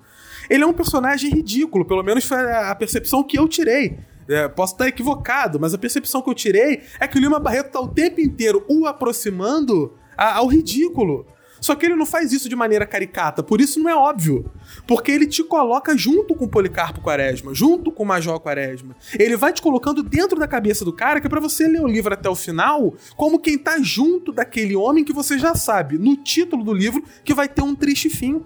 Ele é um personagem ridículo, pelo menos foi a percepção que eu tirei. É, posso estar equivocado, mas a percepção que eu tirei é que o Lima Barreto está o tempo inteiro o aproximando ao ridículo. Só que ele não faz isso de maneira caricata, por isso não é óbvio. Porque ele te coloca junto com o Policarpo Quaresma, junto com o Major Quaresma. Ele vai te colocando dentro da cabeça do cara, que é pra você ler o livro até o final, como quem tá junto daquele homem que você já sabe, no título do livro, que vai ter um triste fim.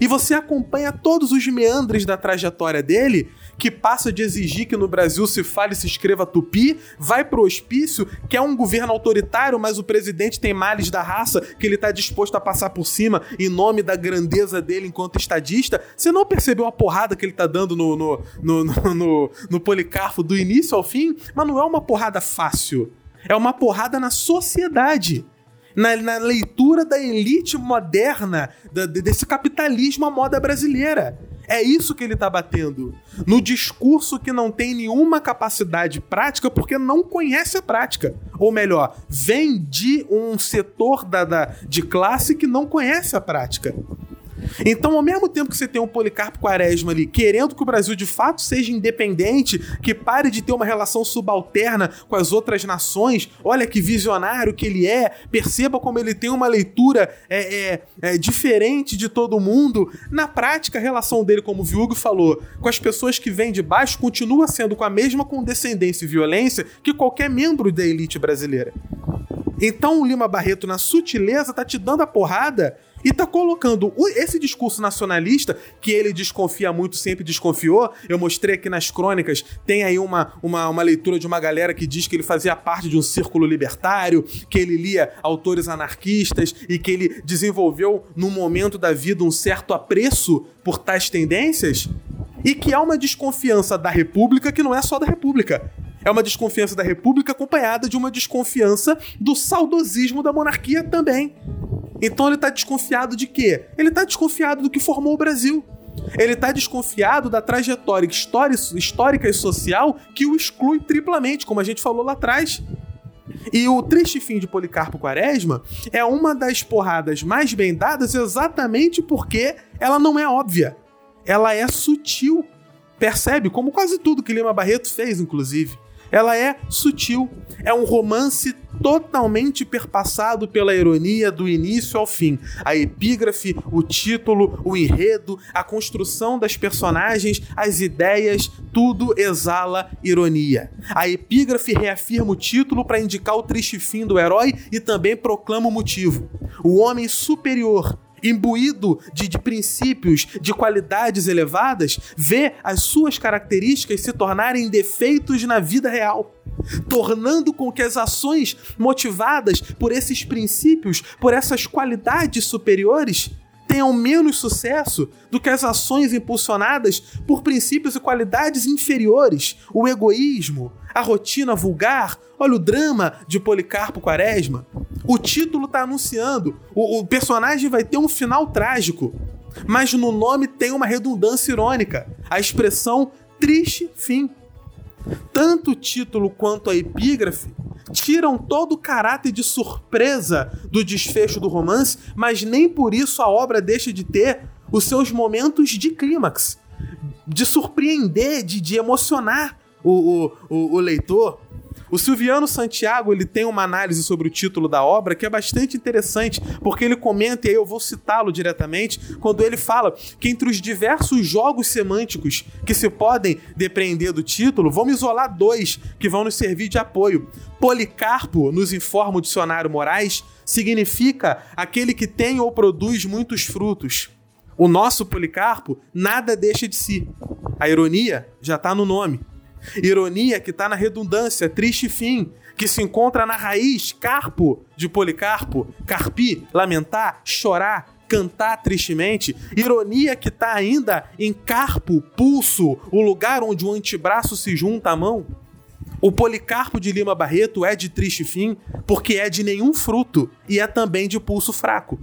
E você acompanha todos os meandres da trajetória dele, que passa de exigir que no Brasil se fale e se escreva tupi, vai pro hospício, que é um governo autoritário, mas o presidente tem males da raça que ele tá disposto a passar por cima em nome da grandeza dele enquanto estadista. Você não percebeu a porrada que ele tá dando no, no, no, no, no, no Policarpo do início ao fim? Mas não é uma porrada fácil. É uma porrada na sociedade na, na leitura da elite moderna, da, desse capitalismo à moda brasileira. É isso que ele está batendo. No discurso que não tem nenhuma capacidade prática porque não conhece a prática. Ou melhor, vem de um setor da, da, de classe que não conhece a prática. Então, ao mesmo tempo que você tem um Policarpo Quaresma ali querendo que o Brasil de fato seja independente, que pare de ter uma relação subalterna com as outras nações, olha que visionário que ele é, perceba como ele tem uma leitura é, é, é diferente de todo mundo. Na prática, a relação dele, como o Viúgo falou, com as pessoas que vêm de baixo continua sendo com a mesma condescendência e violência que qualquer membro da elite brasileira. Então o Lima Barreto, na sutileza, tá te dando a porrada e tá colocando esse discurso nacionalista, que ele desconfia muito, sempre desconfiou. Eu mostrei aqui nas crônicas, tem aí uma, uma, uma leitura de uma galera que diz que ele fazia parte de um círculo libertário, que ele lia autores anarquistas e que ele desenvolveu, num momento da vida, um certo apreço por tais tendências. E que há uma desconfiança da República que não é só da República. É uma desconfiança da República acompanhada de uma desconfiança do saudosismo da monarquia também. Então ele está desconfiado de quê? Ele está desconfiado do que formou o Brasil. Ele está desconfiado da trajetória histórica e social que o exclui triplamente, como a gente falou lá atrás. E o triste fim de Policarpo Quaresma é uma das porradas mais bem dadas exatamente porque ela não é óbvia. Ela é sutil. Percebe? Como quase tudo que Lima Barreto fez, inclusive. Ela é sutil. É um romance totalmente perpassado pela ironia do início ao fim. A epígrafe, o título, o enredo, a construção das personagens, as ideias, tudo exala ironia. A epígrafe reafirma o título para indicar o triste fim do herói e também proclama o motivo. O homem superior, imbuído de, de, princípios, de qualidades elevadas, vê as suas características se tornarem defeitos na vida real, tornando com que as ações motivadas por esses princípios, por essas qualidades superiores, tenham menos sucesso do que as ações impulsionadas por princípios e qualidades inferiores, o egoísmo, a rotina vulgar, olha o drama de Policarpo Quaresma. O título está anunciando, o, o personagem vai ter um final trágico, mas no nome tem uma redundância irônica, a expressão triste fim. Tanto o título quanto a epígrafe tiram todo o caráter de surpresa do desfecho do romance, mas nem por isso a obra deixa de ter os seus momentos de clímax, de surpreender, de, de emocionar o, o, o, o leitor. O Silviano Santiago ele tem uma análise sobre o título da obra que é bastante interessante, porque ele comenta, e aí eu vou citá-lo diretamente, quando ele fala que entre os diversos jogos semânticos que se podem depreender do título, vamos isolar dois que vão nos servir de apoio. Policarpo, nos informa o dicionário Moraes, significa aquele que tem ou produz muitos frutos. O nosso Policarpo nada deixa de si. A ironia já está no nome. Ironia que está na redundância, triste fim, que se encontra na raiz carpo de Policarpo, carpi, lamentar, chorar, cantar tristemente. Ironia que está ainda em carpo, pulso, o lugar onde o antebraço se junta à mão. O Policarpo de Lima Barreto é de triste fim porque é de nenhum fruto e é também de pulso fraco.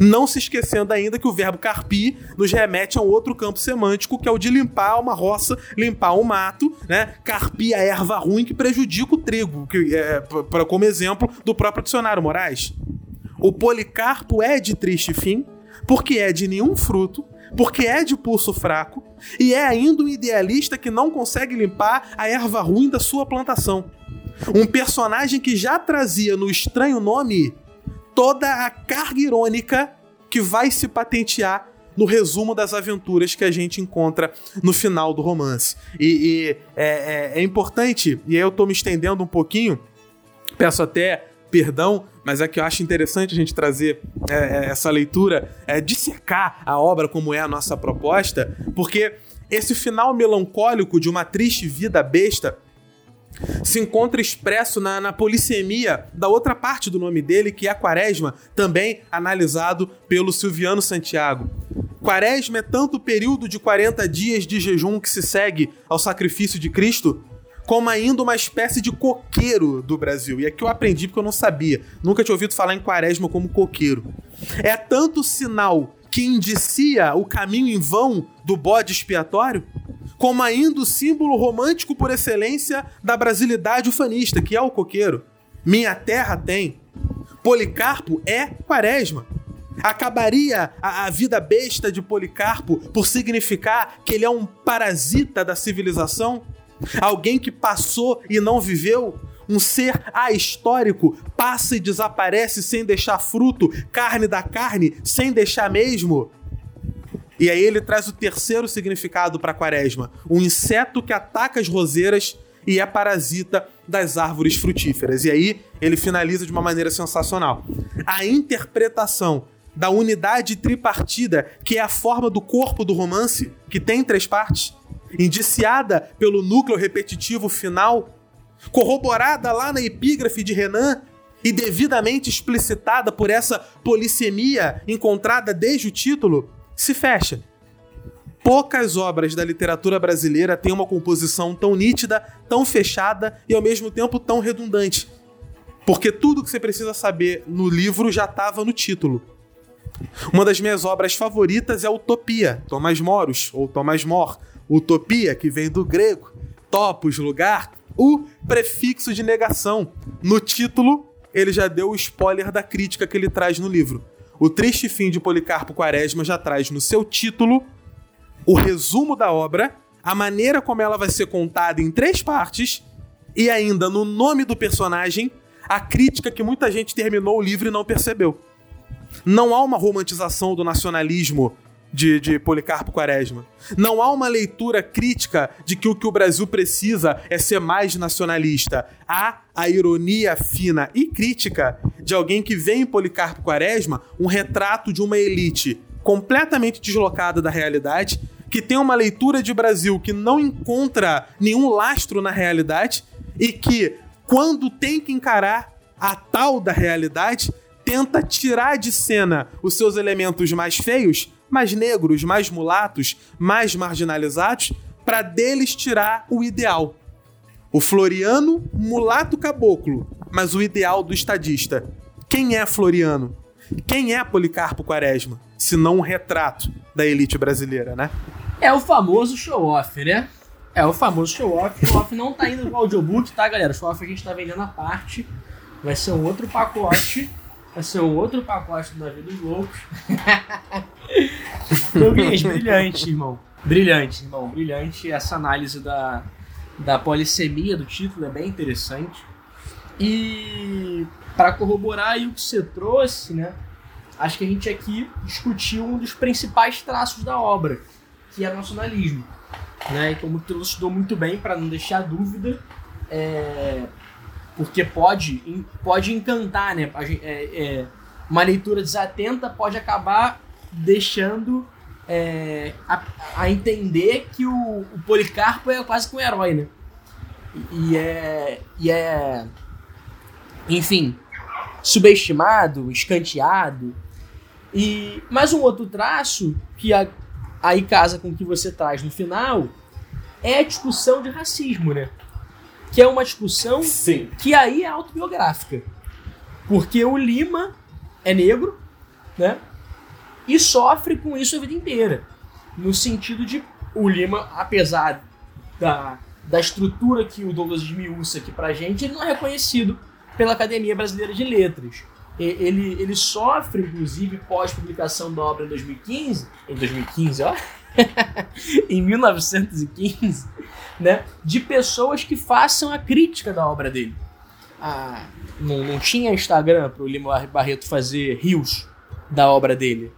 Não se esquecendo ainda que o verbo carpir nos remete a um outro campo semântico, que é o de limpar uma roça, limpar um mato, né? Carpir a erva ruim que prejudica o trigo, que é, pra, como exemplo do próprio dicionário Moraes. O Policarpo é de triste fim, porque é de nenhum fruto, porque é de pulso fraco e é ainda um idealista que não consegue limpar a erva ruim da sua plantação. Um personagem que já trazia no estranho nome toda a carga irônica que vai se patentear no resumo das aventuras que a gente encontra no final do romance. E, e é, é, é, importante, e aí eu tô me estendendo um pouquinho, peço até perdão, mas é que eu acho interessante a gente trazer é, é, essa leitura, é, dissecar a obra como é a nossa proposta, porque esse final melancólico de uma triste vida besta se encontra expresso na, na polissemia da outra parte do nome dele, que é a quaresma, também analisado pelo Silviano Santiago. Quaresma é tanto o período de 40 dias de jejum que se segue ao sacrifício de Cristo, como ainda uma espécie de coqueiro do Brasil. E aqui eu aprendi porque eu não sabia. Nunca tinha ouvido falar em quaresma como coqueiro. É tanto sinal que indicia o caminho em vão do bode expiatório, como ainda o símbolo romântico por excelência da brasilidade ufanista, que é o coqueiro. Minha terra tem. Policarpo é quaresma. Acabaria a, a, vida besta de Policarpo por significar que ele é um parasita da civilização? Alguém que passou e não viveu? Um ser ahistórico passa e desaparece sem deixar fruto, carne da carne, sem deixar mesmo? E aí ele traz o terceiro significado para a quaresma: um inseto que ataca as roseiras e é parasita das árvores frutíferas. E aí ele finaliza de uma maneira sensacional. A interpretação da unidade tripartida, que é a forma do corpo do romance, que tem três partes, indiciada pelo núcleo repetitivo final, corroborada lá na epígrafe de Renan e devidamente explicitada por essa polissemia encontrada desde o título, se fecha. Poucas obras da literatura brasileira têm uma composição tão nítida, tão fechada e ao mesmo tempo tão redundante. Porque tudo que você precisa saber no livro já estava no título. Uma das minhas obras favoritas é Utopia, Tomás Moros, ou Tomás Mor, Utopia, que vem do grego, topos, lugar, o prefixo de negação. No título, ele já deu o spoiler da crítica que ele traz no livro. O Triste Fim de Policarpo Quaresma já traz no seu título o resumo da obra, a maneira como ela vai ser contada em três partes e ainda no nome do personagem, a crítica que muita gente terminou o livro e não percebeu. Não há uma romantização do nacionalismo de, de Policarpo Quaresma. Não há uma leitura crítica de que o que o Brasil precisa é ser mais nacionalista. Há a ironia fina e crítica de alguém que vê em Policarpo Quaresma um retrato de uma elite completamente deslocada da realidade, que tem uma leitura de Brasil que não encontra nenhum lastro na realidade e que, quando tem que encarar a tal da realidade, tenta tirar de cena os seus elementos mais feios mais negros, mais mulatos, mais marginalizados, para deles tirar o ideal. O Floriano, mulato caboclo, mas o ideal do estadista. Quem é Floriano? Quem é Policarpo Quaresma? Se não um retrato da elite brasileira, né? É o famoso show-off, né? É o famoso show-off. Show-off não tá indo no audiobook, tá, galera? Show-off a gente tá vendendo a parte. Vai ser um outro pacote. Vai ser um outro pacote do Navio dos Loucos. Douglas, brilhante, irmão. Brilhante, irmão. Brilhante. Essa análise da, da polissemia do título é bem interessante. E para corroborar o que você trouxe, né? Acho que a gente aqui discutiu um dos principais traços da obra, que é nacionalismo. Né? E como tu elucidou muito bem, para não deixar dúvida, é, porque pode, pode encantar, né? É, é, uma leitura desatenta pode acabar deixando é, a, a, entender que o, o, Policarpo é quase que um herói, né? E, é, e é, enfim, subestimado, escanteado. E mais um outro traço que a, aí casa com o que você traz no final é a discussão de racismo, né? Que é uma discussão Sim. que aí é autobiográfica. Porque o Lima é negro, né? E sofre com isso a vida inteira. No sentido de o Lima, apesar da, da estrutura que o Douglas esmiuça aqui pra gente, ele não é reconhecido pela Academia Brasileira de Letras. Ele, ele sofre, inclusive, pós-publicação da obra em 2015, em 2015, ó, em 1915, né, de pessoas que façam a crítica da obra dele. Ah, não, não tinha Instagram para o Lima Barreto fazer rios da obra dele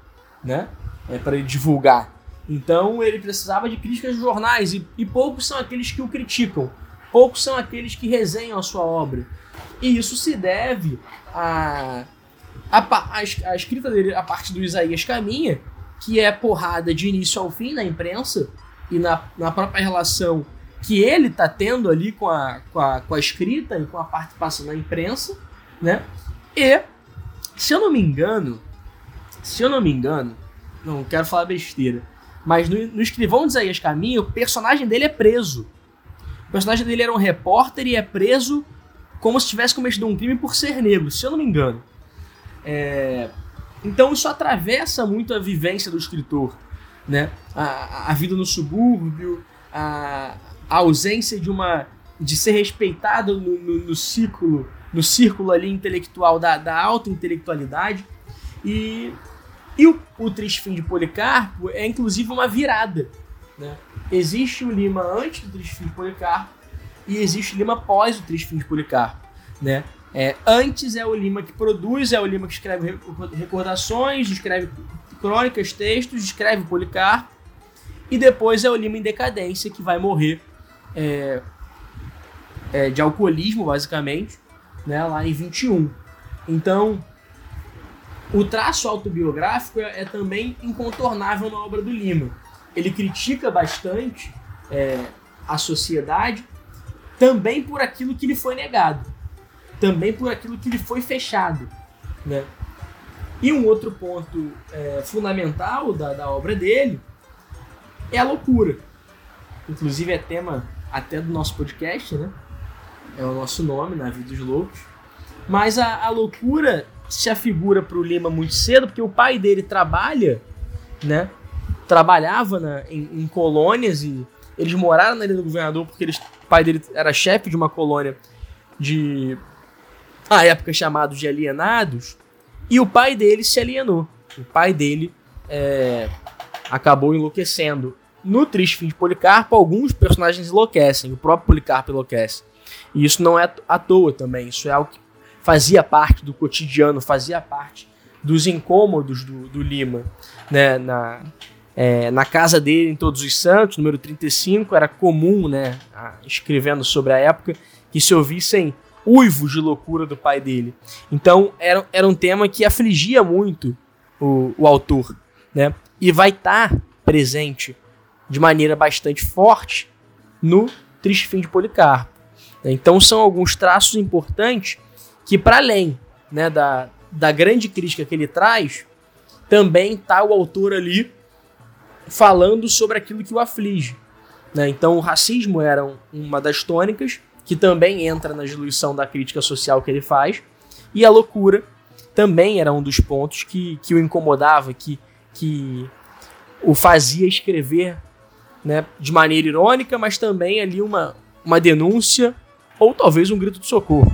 né? É, para ele divulgar. Então ele precisava de críticas de jornais e, e poucos são aqueles que o criticam, poucos são aqueles que resenham a sua obra. E isso se deve a, a, a, a escrita dele, a parte do Isaías Caminha, que é porrada de início ao fim na imprensa e na, na própria relação que ele tá tendo ali com a, com a, com a escrita e com a participação na imprensa, né? E, se eu não me engano, se eu não me engano, não quero falar besteira, mas no, no Escrivão de Isaías Caminho, o personagem dele é preso. O personagem dele era um repórter e é preso como se tivesse cometido um crime por ser negro, se eu não me engano. É... Então isso atravessa muito a vivência do escritor, né? A, a vida no subúrbio, a, a ausência de uma de ser respeitado no, no, no círculo no círculo ali intelectual da, da alta intelectualidade e, e o, o Triste Fim de Policarpo é inclusive uma virada né? existe o Lima antes do Triste Fim de Policarpo e existe o Lima após o Triste Fim de Policarpo né? É, antes é o Lima que produz, é o Lima que escreve recordações, escreve crônicas, textos, escreve Policarpo, e depois é o Lima em decadência que vai morrer é, é, de alcoolismo, basicamente, né, lá em 21. Então, o traço autobiográfico é, é, também incontornável na obra do Lima. Ele critica bastante é, a sociedade, também por aquilo que lhe foi negado, também por aquilo que lhe foi fechado. Né? E um outro ponto é, fundamental da, da obra dele é a loucura. Inclusive é tema até do nosso podcast, né? É o nosso nome, Na Vida dos Loucos. Mas a, a loucura se afigura para o Lima muito cedo, porque o pai dele trabalha, né? Trabalhava na, em, em colônias e eles moraram na Ilha do Governador porque eles, o pai dele era chefe de uma colônia de a época chamado de alienados e o pai dele se alienou. O pai dele é, acabou enlouquecendo. No Triste Fim de Policarpo, alguns personagens enlouquecem, o próprio Policarpo enlouquece. E isso não é à toa também, isso é algo que fazia parte do cotidiano, fazia parte dos incômodos do, do Lima. Né? Na, é, na casa dele, em Todos os Santos, número 35, era comum, né, escrevendo sobre a época, que se ouvissem uivos de loucura do pai dele. Então era, era um tema que afligia muito o, o autor. Né? e vai estar presente de maneira bastante forte no Triste Fim de Policarpo. Então são alguns traços importantes que, para além né, da, da grande crítica que ele traz, também está o autor ali falando sobre aquilo que o aflige. Né? Então o racismo era uma das tônicas, que também entra na diluição da crítica social que ele faz, e a loucura também era um dos pontos que, que o incomodava, que que o fazia escrever né, de maneira irônica, mas também ali uma, uma denúncia ou talvez um grito de socorro.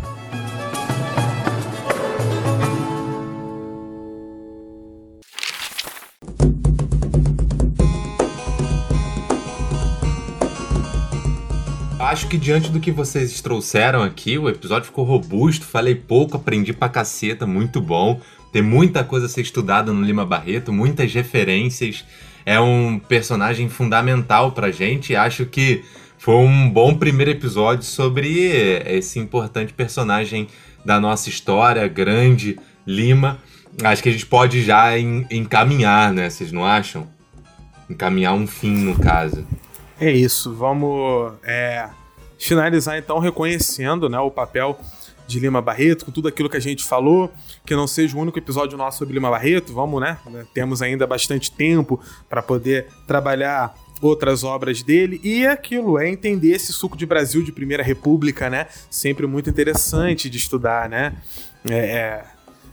Que diante do que vocês trouxeram aqui, o episódio ficou robusto, falei pouco, aprendi pra caceta, muito bom. Tem muita coisa a ser estudada no Lima Barreto, muitas referências. É um personagem fundamental pra gente. Acho que foi um bom primeiro episódio sobre esse importante personagem da nossa história, grande Lima. Acho que a gente pode já encaminhar, né? Vocês não acham? Encaminhar um fim, no caso. É isso. Vamos é, finalizar então reconhecendo né, o papel de Lima Barreto, com tudo aquilo que a gente falou, que não seja o único episódio nosso sobre Lima Barreto, vamos, né? Temos ainda bastante tempo para poder trabalhar outras obras dele e aquilo é entender esse suco de Brasil de Primeira República, né? Sempre muito interessante de estudar, né? É, é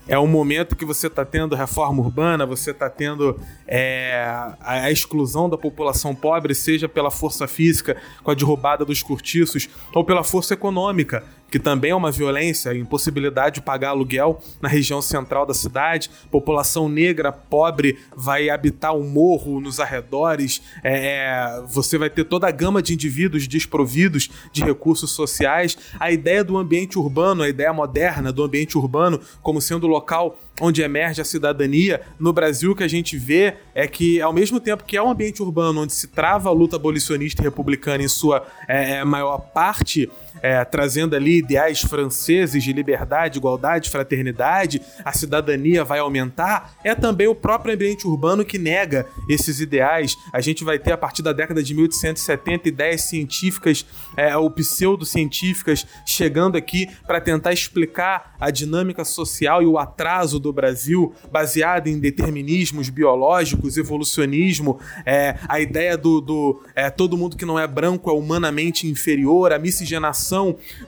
é um momento que você está tendo reforma urbana, você está tendo é, a, exclusão da população pobre, seja pela força física, com a derrubada dos cortiços, ou pela força econômica, que também é uma violência, impossibilidade de pagar aluguel na região central da cidade, população negra pobre vai habitar o um morro nos arredores, é, é, você vai ter toda a gama de indivíduos desprovidos de recursos sociais. A ideia do ambiente urbano, a ideia moderna do ambiente urbano como sendo local onde emerge a cidadania, no Brasil o que a gente vê é que, ao mesmo tempo que é um ambiente urbano onde se trava a luta abolicionista e republicana em sua é, maior parte, é, trazendo ali ideais franceses de liberdade, igualdade, fraternidade, a cidadania vai aumentar, é também o próprio ambiente urbano que nega esses ideais. A gente vai ter, a partir da década de 1870, ideias científicas é, ou pseudocientíficas chegando aqui para tentar explicar a dinâmica social e o atraso do Brasil, baseada em determinismos biológicos, evolucionismo, é, a ideia do, do é, todo mundo que não é branco é humanamente inferior, a miscigenação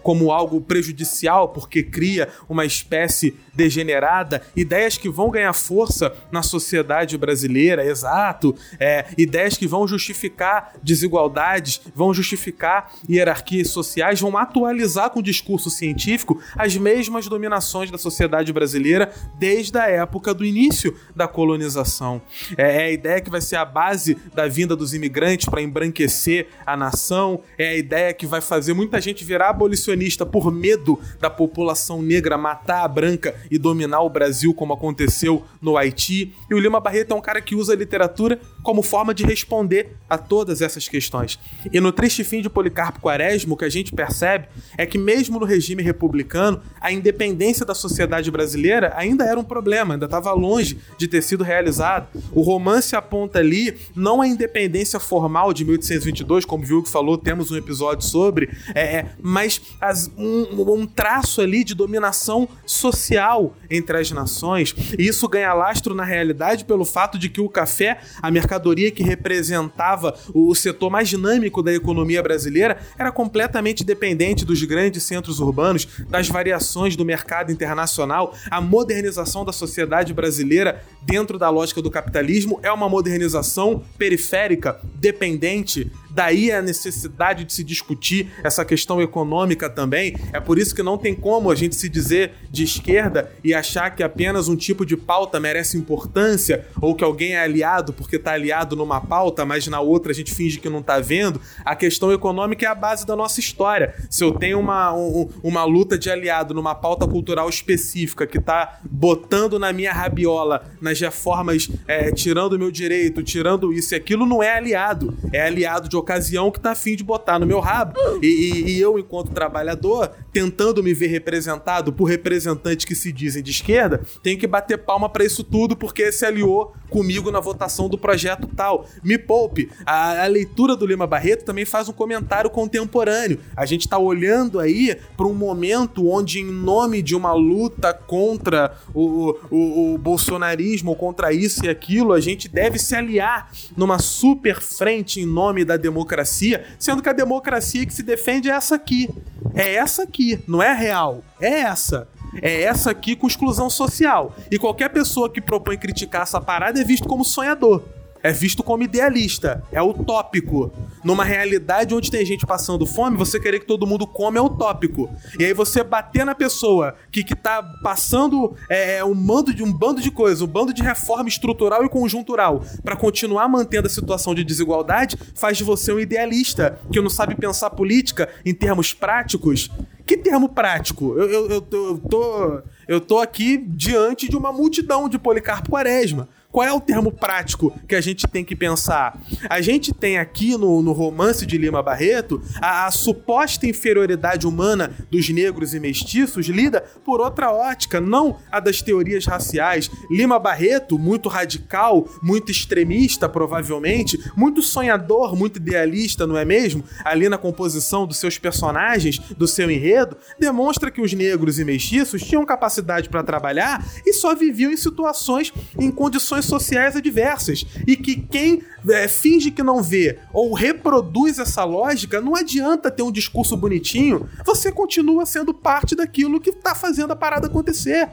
como algo prejudicial porque cria uma espécie degenerada, ideias que vão ganhar força na sociedade brasileira, exato, é, ideias que vão justificar desigualdades, vão justificar hierarquias sociais, vão atualizar com o discurso científico as mesmas dominações da sociedade brasileira desde a época do início da colonização. É, é a ideia que vai ser a base da vinda dos imigrantes para embranquecer a nação, é a ideia que vai fazer muita gente virar abolicionista por medo da população negra matar a branca e dominar o Brasil, como aconteceu no Haiti. E o Lima Barreto é um cara que usa a literatura como forma de responder a todas essas questões. E no Triste Fim de Policarpo Quaresma, o que a gente percebe é que, mesmo no regime republicano, a independência da sociedade brasileira ainda era um problema, ainda estava longe de ter sido realizado. O romance aponta ali não a independência formal de 1822, como o que falou, temos um episódio sobre, é, é mas as, um, um traço ali de dominação social entre as nações. E isso ganha lastro na realidade pelo fato de que o café, a mercadoria que representava o setor mais dinâmico da economia brasileira, era completamente dependente dos grandes centros urbanos, das variações do mercado internacional. A modernização da sociedade brasileira dentro da lógica do capitalismo é uma modernização periférica, dependente Daí a necessidade de se discutir essa questão econômica também. É por isso que não tem como a gente se dizer de esquerda e achar que apenas um tipo de pauta merece importância ou que alguém é aliado porque está aliado numa pauta, mas na outra a gente finge que não está vendo. A questão econômica é a base da nossa história. Se eu tenho uma, um, uma luta de aliado numa pauta cultural específica que está botando na minha rabiola nas reformas, é, tirando o meu direito, tirando isso e aquilo, não é aliado. É aliado de ocasião que tá afim de botar no meu rabo. E, e, e eu, enquanto trabalhador, tentando me ver representado por representantes que se dizem de esquerda, tenho que bater palma para isso tudo porque se aliou comigo na votação do projeto tal. Me poupe. A, a leitura do Lima Barreto também faz um comentário contemporâneo. A gente está olhando aí para um momento onde, em nome de uma luta contra o, o, o bolsonarismo, contra isso e aquilo, a gente deve se aliar numa super frente em nome da democracia, sendo que a democracia que se defende é essa aqui. É essa aqui, não é real. É essa é essa aqui com exclusão social. E qualquer pessoa que propõe criticar essa parada é visto como sonhador. É visto como idealista, é utópico. Numa realidade onde tem gente passando fome, você querer que todo mundo come é utópico. E aí você bater na pessoa que, que tá passando é, é um, bando de, um bando de coisas, um bando de reforma estrutural e conjuntural para continuar mantendo a situação de desigualdade, faz de você um idealista que não sabe pensar política em termos práticos que termo prático? Eu, eu, eu, tô, eu, tô, eu tô aqui diante de uma multidão de Policarpo Quaresma. Qual é o termo prático que a gente tem que pensar? A gente tem aqui no, no romance de Lima Barreto a, a, suposta inferioridade humana dos negros e mestiços lida por outra ótica, não a das teorias raciais. Lima Barreto, muito radical, muito extremista, provavelmente, muito sonhador, muito idealista, não é mesmo? Ali na composição dos seus personagens, do seu enredo, demonstra que os negros e mestiços tinham capacidade para trabalhar e só viviam em situações, em condições sociais adversas. E que quem é, finge que não vê ou reproduz essa lógica, não adianta ter um discurso bonitinho, você continua sendo parte daquilo que está fazendo a parada acontecer.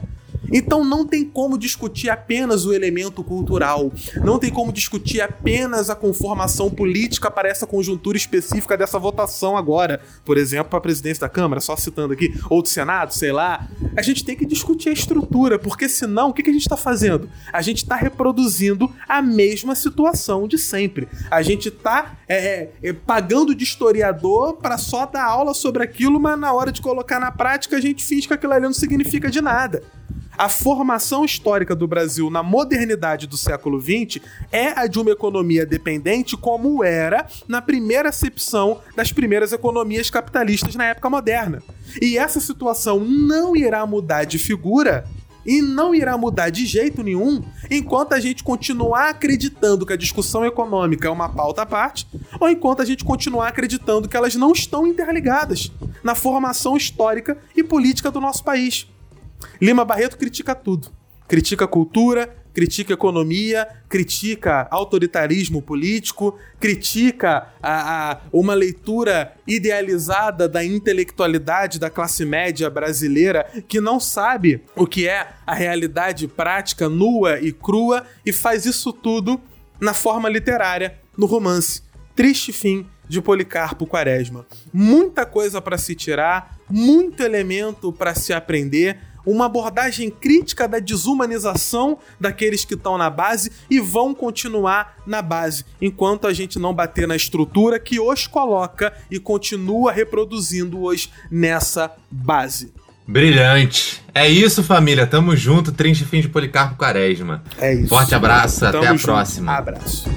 Então não tem como discutir apenas o elemento cultural, não tem como discutir apenas a conformação política para essa conjuntura específica dessa votação agora, por exemplo, para a presidência da Câmara, só citando aqui, ou do Senado, sei lá. A gente tem que discutir a estrutura, porque senão o que, a gente está fazendo? A gente está reproduzindo a mesma situação de sempre. A gente está é, é, é, pagando de historiador para só dar aula sobre aquilo, mas na hora de colocar na prática a gente finge que aquilo ali não significa de nada. A formação histórica do Brasil na modernidade do século XX é a de uma economia dependente, como era na primeira acepção das primeiras economias capitalistas na época moderna. E essa situação não irá mudar de figura e não irá mudar de jeito nenhum enquanto a gente continuar acreditando que a discussão econômica é uma pauta à parte, ou enquanto a gente continuar acreditando que elas não estão interligadas na formação histórica e política do nosso país. Lima Barreto critica tudo. Critica cultura, critica economia, critica autoritarismo político, critica a, a, uma leitura idealizada da intelectualidade da classe média brasileira que não sabe o que é a realidade prática, nua e crua, e faz isso tudo na forma literária, no romance. Triste fim de Policarpo Quaresma. Muita coisa para se tirar, muito elemento para se aprender, uma abordagem crítica da desumanização daqueles que estão na base e vão continuar na base, enquanto a gente não bater na estrutura que os coloca e continua reproduzindo-os nessa base. Brilhante. É isso, família. Tamo junto. Trinche fim de Policarpo Quaresma. É isso. Forte abraço. Tamo até a junto. próxima. Abraço.